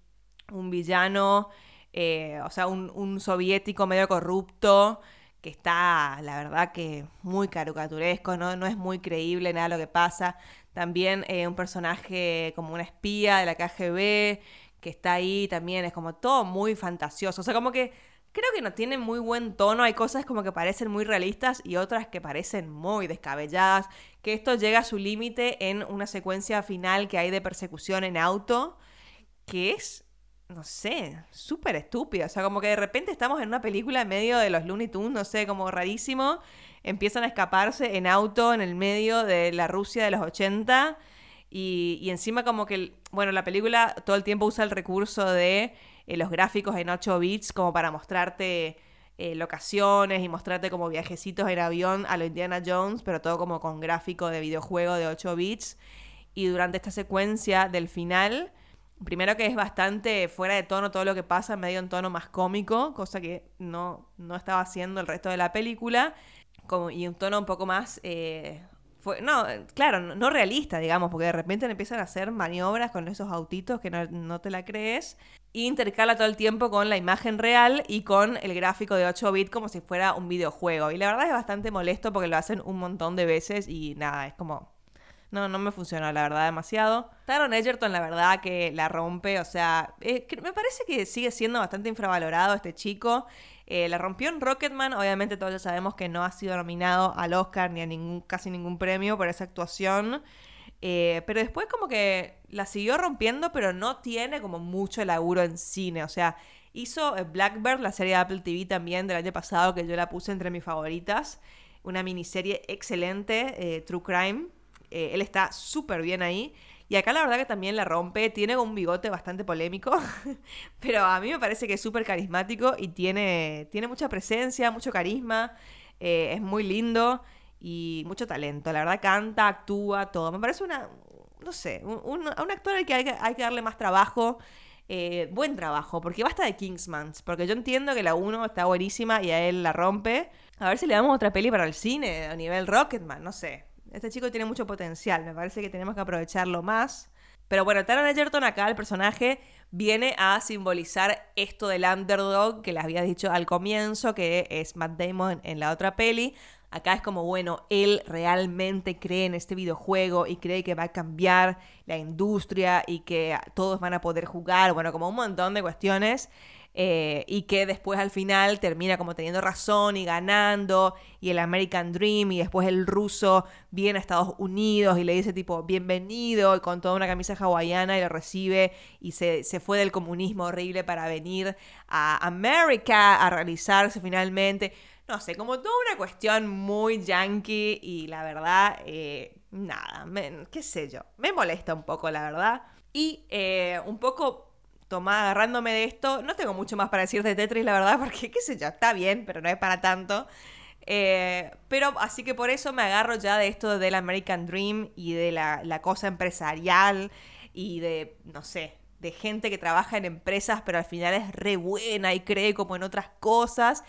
S3: un villano eh, o sea, un, soviético medio corrupto que está, la verdad, que muy caricaturesco, ¿no? no es muy creíble nada lo que pasa. También eh, un personaje como una espía de la KGB que está ahí también, es como todo muy fantasioso. O sea, como que creo que no tiene muy buen tono. Hay cosas como que parecen muy realistas y otras que parecen muy descabelladas. Que esto llega a su límite en una secuencia final que hay de persecución en auto, que es no sé, súper estúpida. O sea, como que de repente estamos en una película en medio de los Looney Tunes, no sé, como rarísimo. Empiezan a escaparse en auto en el medio de la Rusia de los 80. Y, encima como que, bueno, la película todo el tiempo usa el recurso de eh, los gráficos en 8 bits como para mostrarte eh, locaciones y mostrarte como viajecitos en avión a lo Indiana Jones, pero todo como con gráfico de videojuego de 8 bits. Y durante esta secuencia del final Primero que es bastante fuera de tono todo lo que pasa, medio en tono más cómico, cosa que no, no estaba haciendo el resto de la película, como, y un tono un poco más... Eh, no, claro, no, realista, digamos, porque de repente empiezan a hacer maniobras con esos autitos que no, te la crees, y intercala todo el tiempo con la imagen real y con el gráfico de 8 bits como si fuera un videojuego. Y la verdad es bastante molesto porque lo hacen un montón de veces y nada, es como no, no me funcionó, la verdad, demasiado. Taron Egerton, la verdad, que la rompe. O sea, eh, me parece que sigue siendo bastante infravalorado este chico. Eh, la rompió en Rocketman, obviamente todos ya sabemos que no ha sido nominado al Oscar ni a ningún, casi ningún premio por esa actuación. Eh, pero después como que la siguió rompiendo, pero no tiene como mucho laburo en cine. O sea, hizo eh, Blackbird, la serie de Apple TV también del año pasado, que yo la puse entre mis favoritas. Una miniserie excelente, True Crime. él está súper bien ahí. Y acá la verdad que también la rompe, tiene un bigote bastante polémico, [laughs] pero a mí me parece que es súper carismático y tiene, tiene mucha presencia, mucho carisma, eh, es muy lindo y mucho talento. La verdad canta, actúa, todo. Me parece una, no sé, un, actor al que hay, que darle más trabajo. Eh, buen trabajo, porque basta de Kingsman, porque yo entiendo que la 1 está buenísima y a él la rompe. A ver si le damos otra peli para el cine a nivel Rocketman, no sé. Este chico tiene mucho potencial, me parece que tenemos que aprovecharlo más. Pero bueno, Taron Egerton acá, el personaje, viene a simbolizar esto del underdog que les había dicho al comienzo, que es Matt Damon en la otra peli. Acá es como, bueno, él realmente cree en este videojuego y cree que va a cambiar la industria y que todos van a poder jugar, bueno, como un montón de cuestiones. Eh, y que después al final termina como teniendo razón y ganando, y el American Dream, y después el ruso viene a Estados Unidos y le dice tipo, bienvenido, y con toda una camisa hawaiana y lo recibe, y se, se fue del comunismo horrible para venir a América a realizarse finalmente. No sé, como toda una cuestión muy yankee y la verdad, eh, nada, qué sé yo, me molesta un poco la verdad. Y eh, un poco Tomá, agarrándome de esto, no tengo mucho más para decir de Tetris, la verdad, [laughs] porque qué sé yo, está bien, pero no es para tanto. Eh, pero así que por eso me agarro ya de esto del American Dream y de la, cosa empresarial y de, no sé, de gente que trabaja en empresas, pero al final es re buena y cree como en otras cosas,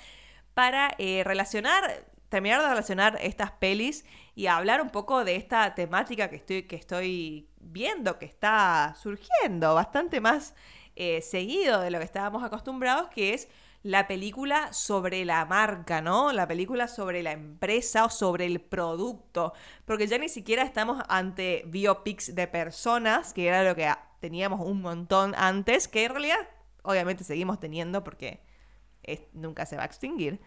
S3: para eh, relacionar, terminar de relacionar estas pelis y hablar un poco de esta temática que estoy, que estoy viendo, que está surgiendo bastante más eh, seguido de lo que estábamos acostumbrados, que es la película sobre la marca, ¿no? La película sobre la empresa o sobre el producto. Porque ya ni siquiera estamos ante biopics de personas, que era lo que teníamos un montón antes, que en realidad obviamente seguimos teniendo porque nunca se va a extinguir.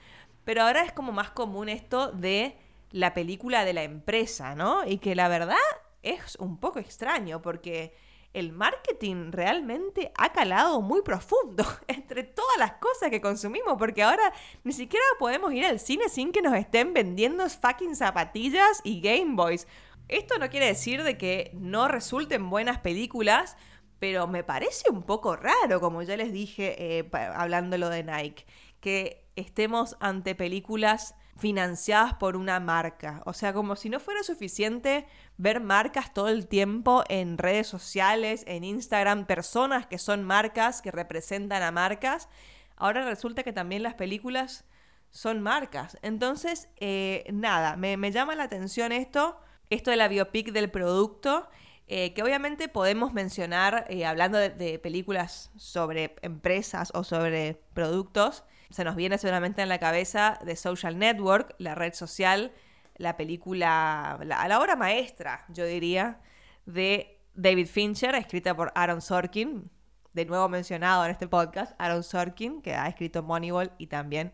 S3: Pero ahora es como más común esto de la película de la empresa, ¿no? Y que la verdad es un poco extraño porque el marketing realmente ha calado muy profundo [laughs] entre todas las cosas que consumimos, porque ahora ni siquiera podemos ir al cine sin que nos estén vendiendo fucking zapatillas y Game Boys. Esto no quiere decir de que no resulten buenas películas, pero me parece un poco raro, como ya les dije eh, hablándolo de Nike, que estemos ante películas financiadas por una marca. O sea, como si no fuera suficiente ver marcas todo el tiempo en redes sociales, en Instagram, personas que son marcas, que representan a marcas. Ahora resulta que también las películas son marcas. Entonces, eh, nada, me, llama la atención esto, esto de la biopic del producto. Eh, que obviamente podemos mencionar, eh, hablando de, películas sobre empresas o sobre productos, se nos viene seguramente en la cabeza de Social Network, la red social, la película, la, la obra maestra, yo diría, de David Fincher, escrita por Aaron Sorkin, de nuevo mencionado en este podcast, Aaron Sorkin, que ha escrito Moneyball y también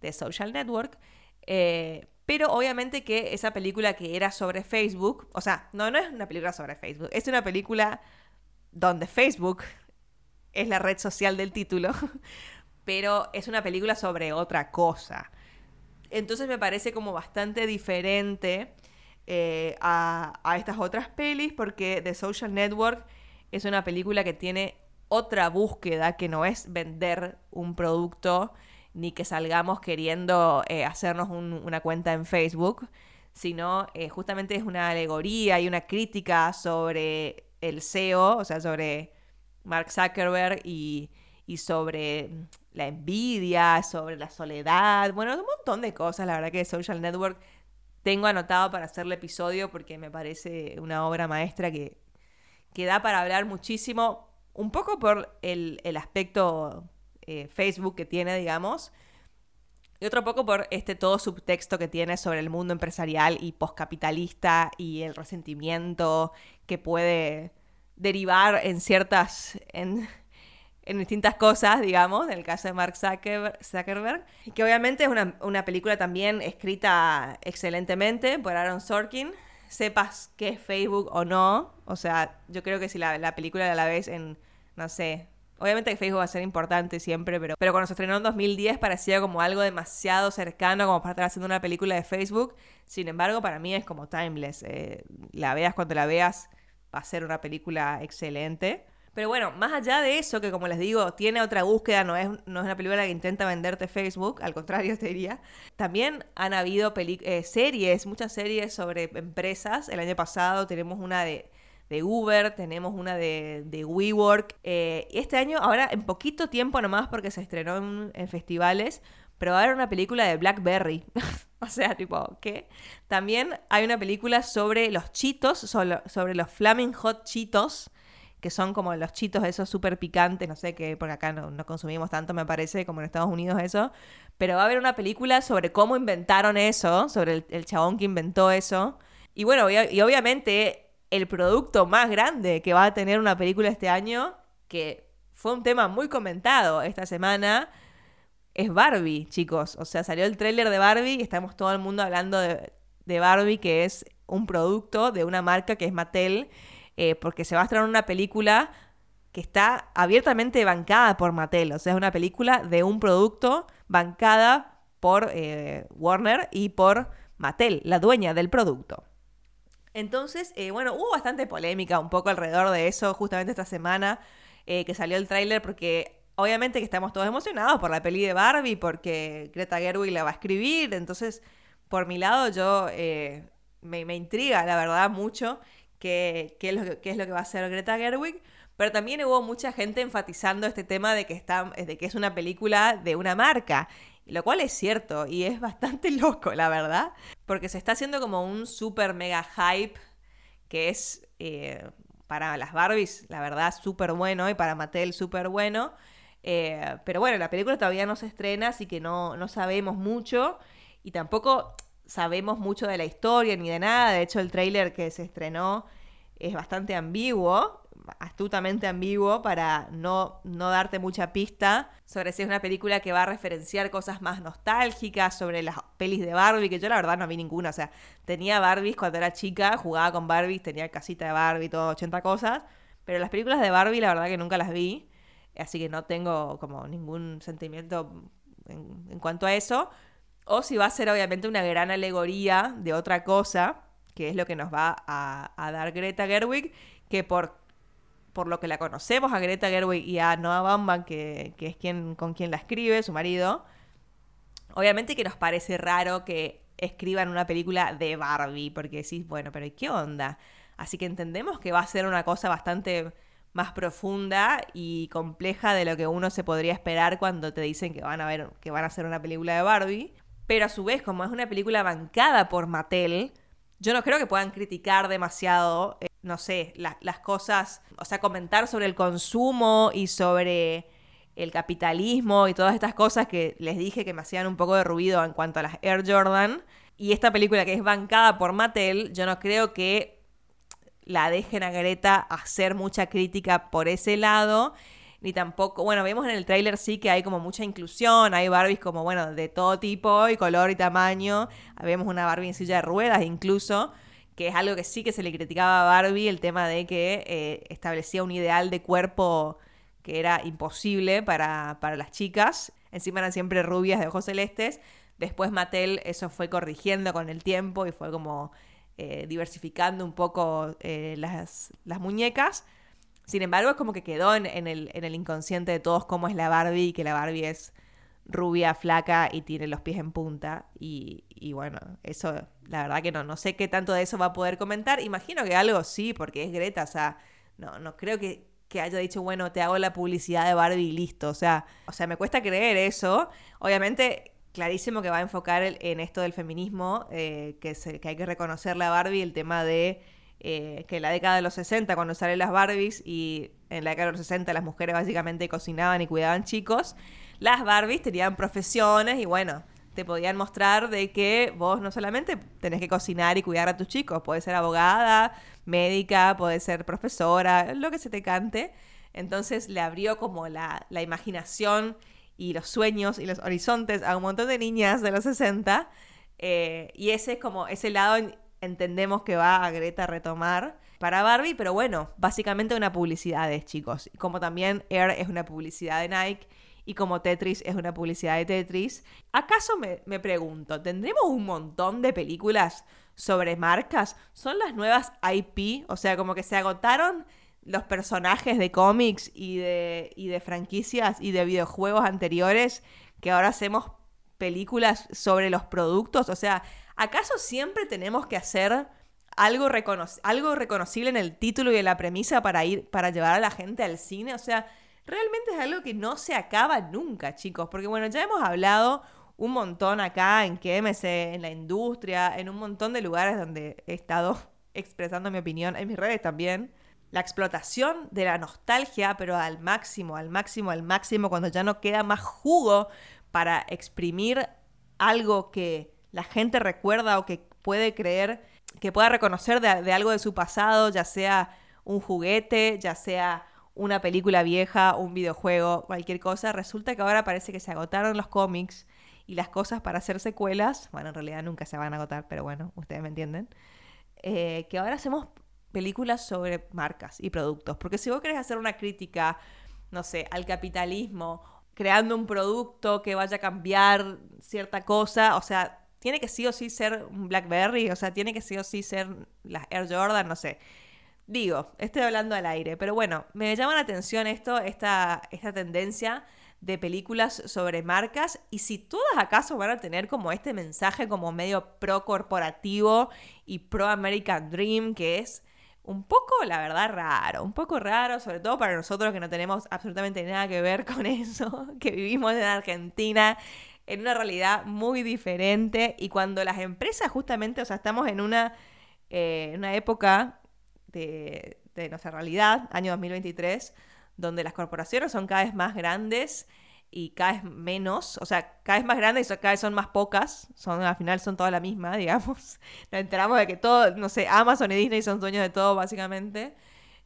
S3: de Social Network. Eh, pero obviamente que esa película que era sobre Facebook, o sea, no, no es una película sobre Facebook, es una película donde Facebook es la red social del título, [laughs] pero es una película sobre otra cosa. Entonces me parece como bastante diferente eh, a, estas otras pelis porque The Social Network es una película que tiene otra búsqueda que no es vender un producto ni que salgamos queriendo eh, hacernos una cuenta en Facebook, sino eh, justamente es una alegoría y una crítica sobre el SEO, o sea, sobre Mark Zuckerberg y, y sobre la envidia, sobre la soledad, bueno, un montón de cosas, la verdad que Social Network tengo anotado para hacerle episodio porque me parece una obra maestra que, que da para hablar muchísimo, un poco por el, aspecto eh, Facebook que tiene, digamos, y otro poco por este todo subtexto que tiene sobre el mundo empresarial y postcapitalista y el resentimiento que puede derivar en ciertas, en distintas cosas, digamos, en el caso de Mark Zuckerberg, que obviamente es una, una, película también escrita excelentemente por Aaron Sorkin, sepas que es Facebook o no, o sea, yo creo que si la, la película la ves en, no sé, Obviamente que Facebook va a ser importante siempre, pero, pero cuando se estrenó en 2010 parecía como algo demasiado cercano como para estar haciendo una película de Facebook. Sin embargo, para mí es como timeless. Eh, la veas cuando la veas, va a ser una película excelente. Pero bueno, más allá de eso, que como les digo, tiene otra búsqueda, no es, no es una película que intenta venderte Facebook, al contrario [laughs] te diría. También han habido eh, series, muchas series sobre empresas. El año pasado tenemos una de de Uber, tenemos una de, de WeWork. Eh, este año, ahora en poquito tiempo nomás, porque se estrenó en, festivales, pero va a haber una película de Blackberry. [laughs] o sea, tipo, ¿qué? También hay una película sobre los chitos, sobre, los Flaming Hot Chitos, que son como los chitos esos súper picantes, no sé, que por acá no, consumimos tanto, me parece, como en Estados Unidos eso. Pero va a haber una película sobre cómo inventaron eso, sobre el, chabón que inventó eso. Y bueno, y obviamente el producto más grande que va a tener una película este año, que fue un tema muy comentado esta semana, es Barbie, chicos. O sea, salió el tráiler de Barbie y estamos todo el mundo hablando de, Barbie, que es un producto de una marca que es Mattel, eh, porque se va a estrenar una película que está abiertamente bancada por Mattel. O sea, es una película de un producto bancada por eh, Warner y por Mattel, la dueña del producto. Entonces, eh, bueno, hubo bastante polémica un poco alrededor de eso justamente esta semana que salió el tráiler porque obviamente que estamos todos emocionados por la peli de Barbie porque Greta Gerwig la va a escribir, entonces por mi lado yo eh, me, intriga la verdad mucho qué, es lo que, es lo que va a hacer Greta Gerwig. Pero también hubo mucha gente enfatizando este tema de que, está, de que es una película de una marca. Lo cual es cierto y es bastante [laughs] loco, la verdad. Porque se está haciendo como un super mega hype que es eh, para las Barbies, la verdad, súper bueno y para Mattel súper bueno. Eh, pero bueno, la película todavía no se estrena, así que no, no sabemos mucho y tampoco sabemos mucho de la historia ni de nada. De hecho, el tráiler que se estrenó es bastante ambiguo astutamente ambiguo para no, no darte mucha pista sobre si es una película que va a referenciar cosas más nostálgicas, sobre las pelis de Barbie, que yo la verdad no vi ninguna. O sea, tenía Barbies cuando era chica, jugaba con Barbies, tenía casita de Barbie, todo, 80 cosas. Pero las películas de Barbie la verdad que nunca las vi. Así que no tengo como ningún sentimiento en, cuanto a eso. O si va a ser obviamente una gran alegoría de otra cosa, que es lo que nos va a, dar Greta Gerwig, que por por lo que la conocemos a Greta Gerwig y a Noah Baumbach, que, es quien, con quien la escribe, su marido, obviamente que nos parece raro que escriban una película de Barbie, porque decís, bueno, pero ¿qué onda? Así que entendemos que va a ser una cosa bastante más profunda y compleja de lo que uno se podría esperar cuando te dicen que van a ver que van a hacer una película de Barbie, pero a su vez como es una película bancada por Mattel, yo no creo que puedan criticar demasiado eh, no sé, las cosas, o sea, comentar sobre el consumo y sobre el capitalismo y todas estas cosas que les dije que me hacían un poco de ruido en cuanto a las Air Jordan. Y esta película que es bancada por Mattel, yo no creo que la dejen a Greta hacer mucha crítica por ese lado, ni tampoco, bueno, vemos en el tráiler sí que hay como mucha inclusión, hay Barbies como, bueno, de todo tipo y color y tamaño, vemos una Barbie en silla de ruedas incluso, que es algo que sí que se le criticaba a Barbie, el tema de que eh, establecía un ideal de cuerpo que era imposible para, las chicas. Encima eran siempre rubias de ojos celestes. Después Mattel eso fue corrigiendo con el tiempo y fue como eh, diversificando un poco eh, las, muñecas. Sin embargo, es como que quedó en, el, en, el, inconsciente de todos cómo es la Barbie y que la Barbie es rubia, flaca y tiene los pies en punta. Y, y, bueno, eso, la verdad que no, no sé qué tanto de eso va a poder comentar. Imagino que algo sí, porque es Greta, o sea, no, no creo que, que haya dicho, bueno, te hago la publicidad de Barbie y listo. O sea, o sea, me cuesta creer eso. Obviamente, clarísimo que va a enfocar en esto del feminismo, eh, que, que hay que reconocerle a Barbie el tema de eh, que en la década de los 60, cuando salen las Barbies, y en la década de los 60 las mujeres básicamente cocinaban y cuidaban chicos, las Barbies tenían profesiones y bueno, te podían mostrar de que vos no solamente tenés que cocinar y cuidar a tus chicos, puedes ser abogada, médica, puedes ser profesora, lo que se te cante. Entonces le abrió como la, la imaginación y los sueños y los horizontes a un montón de niñas de los 60. eh, y ese es como, ese lado entendemos que va a Greta a retomar para Barbie, pero bueno, básicamente una publicidad de chicos. Como también Air es una publicidad de Nike y como Tetris es una publicidad de Tetris. ¿Acaso me, me pregunto, ¿tendremos un montón de películas sobre marcas? ¿Son las nuevas IP? O sea, como que se agotaron los personajes de cómics y de, y de franquicias y de videojuegos anteriores que ahora hacemos películas sobre los productos. O sea, ¿acaso siempre tenemos que hacer algo, recono- algo reconocible en el título y en la premisa para ir, para llevar a la gente al cine? O sea, realmente es algo que no se acaba nunca, chicos. Porque bueno, ya hemos hablado un montón acá en KMC, en la industria, en un montón de lugares donde he estado [laughs] expresando mi opinión, en mis redes también. La explotación de la nostalgia, pero al máximo, al máximo, al máximo, cuando ya no queda más jugo para exprimir algo que la gente recuerda o que puede creer, que pueda reconocer de, algo de su pasado, ya sea un juguete, ya sea una película vieja, un videojuego, cualquier cosa. Resulta que ahora parece que se agotaron los cómics y las cosas para hacer secuelas. Bueno, en realidad nunca se van a agotar, pero bueno, ustedes me entienden. Eh, que ahora hacemos películas sobre marcas y productos. Porque si vos querés hacer una crítica, no sé, al capitalismo, creando un producto que vaya a cambiar cierta cosa, o sea, tiene que sí o sí ser un BlackBerry, o sea, tiene que sí o sí ser las Air Jordan, no sé. Digo, estoy hablando al aire, pero bueno, me llama la atención esto, esta, esta tendencia de películas sobre marcas y si todas acaso van a tener como este mensaje como medio pro corporativo y pro American Dream que es un poco, la verdad, raro, un poco raro, sobre todo para nosotros que no tenemos absolutamente nada que ver [laughs] con eso, que vivimos en Argentina en una realidad muy diferente y cuando las empresas justamente, o sea, estamos en una, eh, una época de, de nuestra realidad, año 2023, donde las corporaciones son cada vez más grandes y cada vez menos, o sea, cada vez más grandes y cada vez son más pocas, son al final son todas la misma, [laughs] digamos. Nos enteramos de que todo, no sé, Amazon y Disney son dueños de todo básicamente.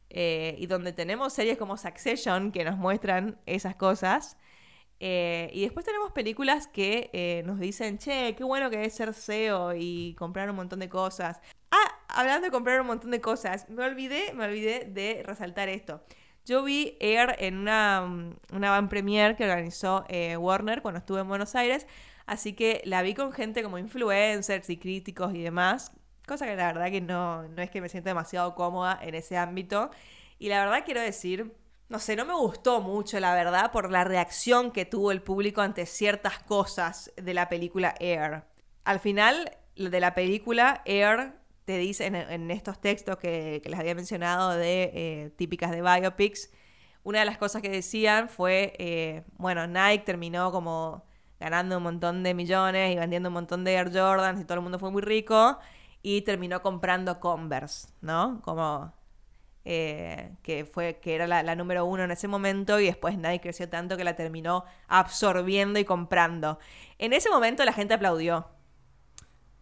S3: Eh, y donde tenemos series como Succession que nos muestran esas cosas. Eh, y después tenemos películas que eh, nos dicen, che, qué bueno que es ser CEO y comprar un montón de cosas. Ah, hablando de comprar un montón de cosas, me olvidé, me olvidé de resaltar esto. Yo vi Air en una, una van premiere que organizó eh, Warner cuando estuve en Buenos Aires, así que la vi con gente como influencers y críticos y demás, cosa que la verdad que no, no es que me sienta demasiado cómoda en ese ámbito. Y la verdad quiero decir, no sé, no me gustó mucho, la verdad, por la reacción que tuvo el público ante ciertas cosas de la película Air. Al final de la película, Air te dice en, estos textos que, que, les había mencionado de eh, típicas de biopics, una de las cosas que decían fue, eh, bueno, Nike terminó como ganando un montón de millones y vendiendo un montón de Air Jordans y todo el mundo fue muy rico y terminó comprando Converse, ¿no? Como eh, que fue que era la, número uno en ese momento y después Nike creció tanto que la terminó absorbiendo y comprando. En ese momento la gente aplaudió.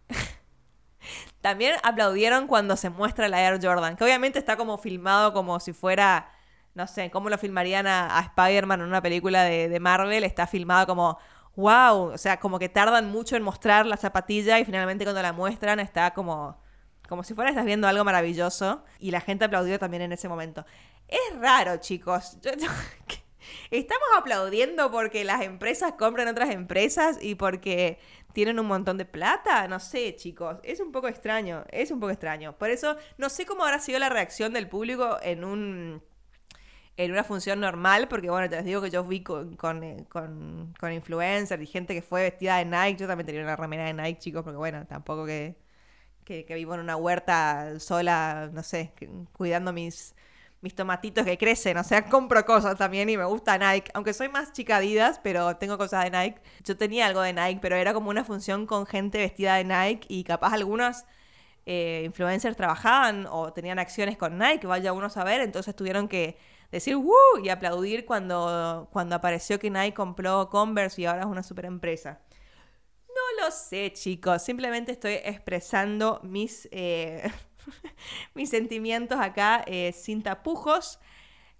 S3: [laughs] También aplaudieron cuando se muestra la Air Jordan, que obviamente está como filmado como si fuera, no sé, cómo lo filmarían a, a Spider-Man en una película de, de, Marvel, está filmado como, wow, o sea, como que tardan mucho en mostrar la zapatilla y finalmente cuando la muestran está como, como si fuera estás viendo algo maravilloso y la gente aplaudió también en ese momento. Es raro, chicos. Yo, [laughs] estamos aplaudiendo porque las empresas compran otras empresas y porque tienen un montón de plata. No sé, chicos. Es un poco extraño. Es un poco extraño. Por eso no sé cómo habrá sido la reacción del público en un en una función normal, porque bueno, te les digo que yo con, con, eh, con, con influencers y gente que fue vestida de Nike. Yo también tenía una remera de Nike, chicos, porque bueno, tampoco que, que, que vivo en una huerta sola, no sé, cuidando mis, mis tomatitos que crecen, o sea, [laughs] compro cosas también y me gusta Nike, aunque soy más chica pero tengo cosas de Nike. Yo tenía algo de Nike, pero era como una función con gente vestida de Nike y capaz algunas eh, influencers trabajaban o tenían acciones con Nike, vaya uno a saber, entonces tuvieron que decir ¡Woo! y aplaudir cuando, cuando apareció que Nike compró Converse y ahora es una super empresa. No lo sé, chicos. Simplemente estoy expresando mis, eh, [laughs] mis sentimientos acá eh, sin tapujos.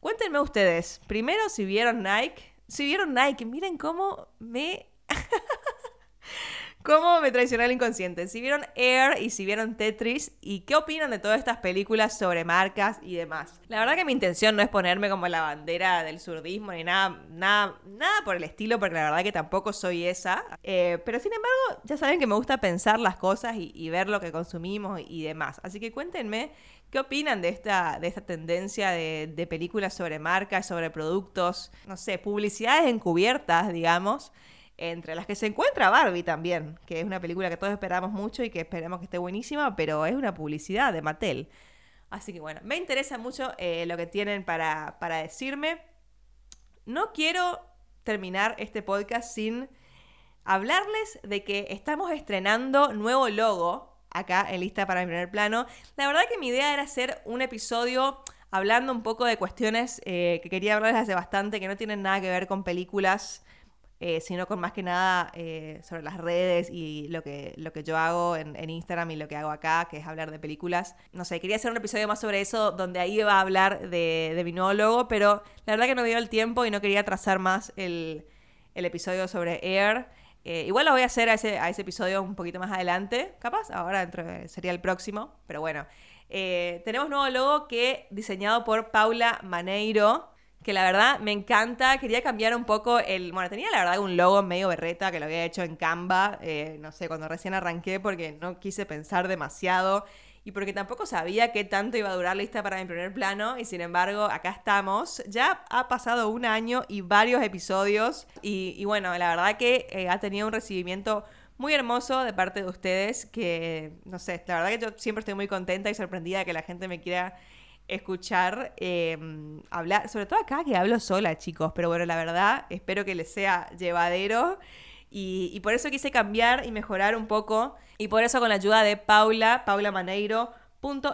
S3: Cuéntenme ustedes, primero si vieron Nike, si vieron Nike, miren cómo me... [laughs] ¿Cómo me traicionó el inconsciente? Si vieron Air y si vieron Tetris y qué opinan de todas estas películas sobre marcas y demás. La verdad que mi intención no es ponerme como la bandera del surdismo ni nada, nada, nada por el estilo, porque la verdad que tampoco soy esa. Eh, pero sin embargo, ya saben que me gusta pensar las cosas y, ver lo que consumimos y demás. Así que cuéntenme qué opinan de esta, de esta tendencia de, de películas sobre marcas, sobre productos, no sé, publicidades encubiertas, digamos entre las que se encuentra Barbie también, que es una película que todos esperamos mucho y que esperemos que esté buenísima, pero es una publicidad de Mattel. Así que bueno, me interesa mucho eh, lo que tienen para, para decirme. No quiero terminar este podcast sin hablarles de que estamos estrenando nuevo logo acá en lista para el primer plano. La verdad que mi idea era hacer un episodio hablando un poco de cuestiones eh, que quería hablarles hace bastante, que no tienen nada que ver con películas eh, sino con más que nada eh, sobre las redes y lo que, lo que yo hago en, Instagram y lo que hago acá, que es hablar de películas. No sé, quería hacer un episodio más sobre eso, donde ahí iba a hablar de, de mi nuevo logo, pero la verdad que no dio el tiempo y no quería trazar más el, el episodio sobre Air. Eh, igual lo voy a hacer a ese, a ese episodio un poquito más adelante, capaz, ahora sería el próximo, pero bueno. tenemos nuevo logo que diseñado por Paula Maneiro, que la verdad me encanta. Quería cambiar un poco el. Bueno, tenía la verdad un logo medio berreta que lo había hecho en Canva, eh, no sé, cuando recién arranqué porque no quise pensar demasiado y porque tampoco sabía qué tanto iba a durar lista para mi primer plano y sin embargo acá estamos. Ya ha pasado un año y varios episodios y, bueno, la verdad que eh, ha tenido un recibimiento muy hermoso de parte de ustedes que, no sé, la verdad que yo siempre estoy muy contenta y sorprendida de que la gente me quiera escuchar em, hablar, sobre todo acá que hablo sola, chicos, pero bueno, la verdad, espero que les sea llevadero. Y, por eso quise cambiar y mejorar un poco. Y por eso con la ayuda de Paula, Paula Maneiro,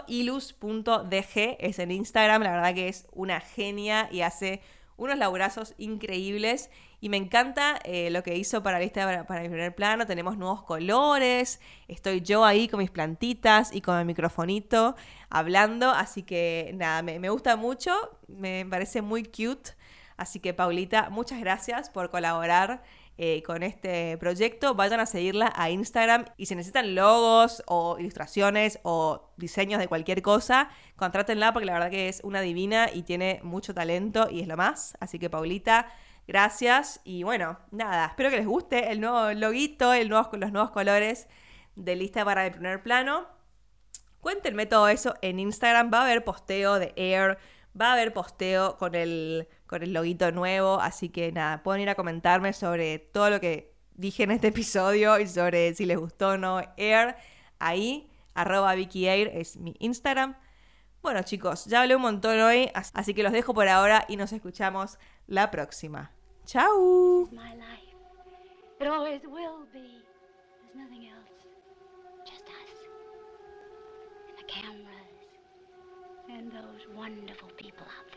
S3: .ilus.dg es en Instagram, la verdad que es una genia y hace unos laburazos increíbles y me encanta eh, lo que hizo para la para, mi primer plano. Tenemos nuevos colores, estoy yo ahí con mis plantitas y con el microfonito hablando, así que nada, me, gusta mucho, me parece muy cute. Así que Paulita, muchas gracias por colaborar eh, con este proyecto. Vayan a seguirla a Instagram y si necesitan logos o ilustraciones o diseños de cualquier cosa, contrátenla porque la verdad que es una divina y tiene mucho talento y es lo más. Así que Paulita, gracias y bueno, nada, espero que les guste el nuevo loguito, los nuevos colores de lista para el primer plano. Cuéntenme todo eso en Instagram. Va a haber posteo de Air, va a haber posteo con el, con el loguito nuevo. Así que nada, pueden ir a comentarme sobre todo lo que dije en este episodio y sobre si les gustó o no Air. Ahí, arroba Vicky Air es mi Instagram. Bueno chicos, ya hablé un montón hoy, así que los dejo por ahora y nos escuchamos la próxima. ¡Chao! and those wonderful people out there.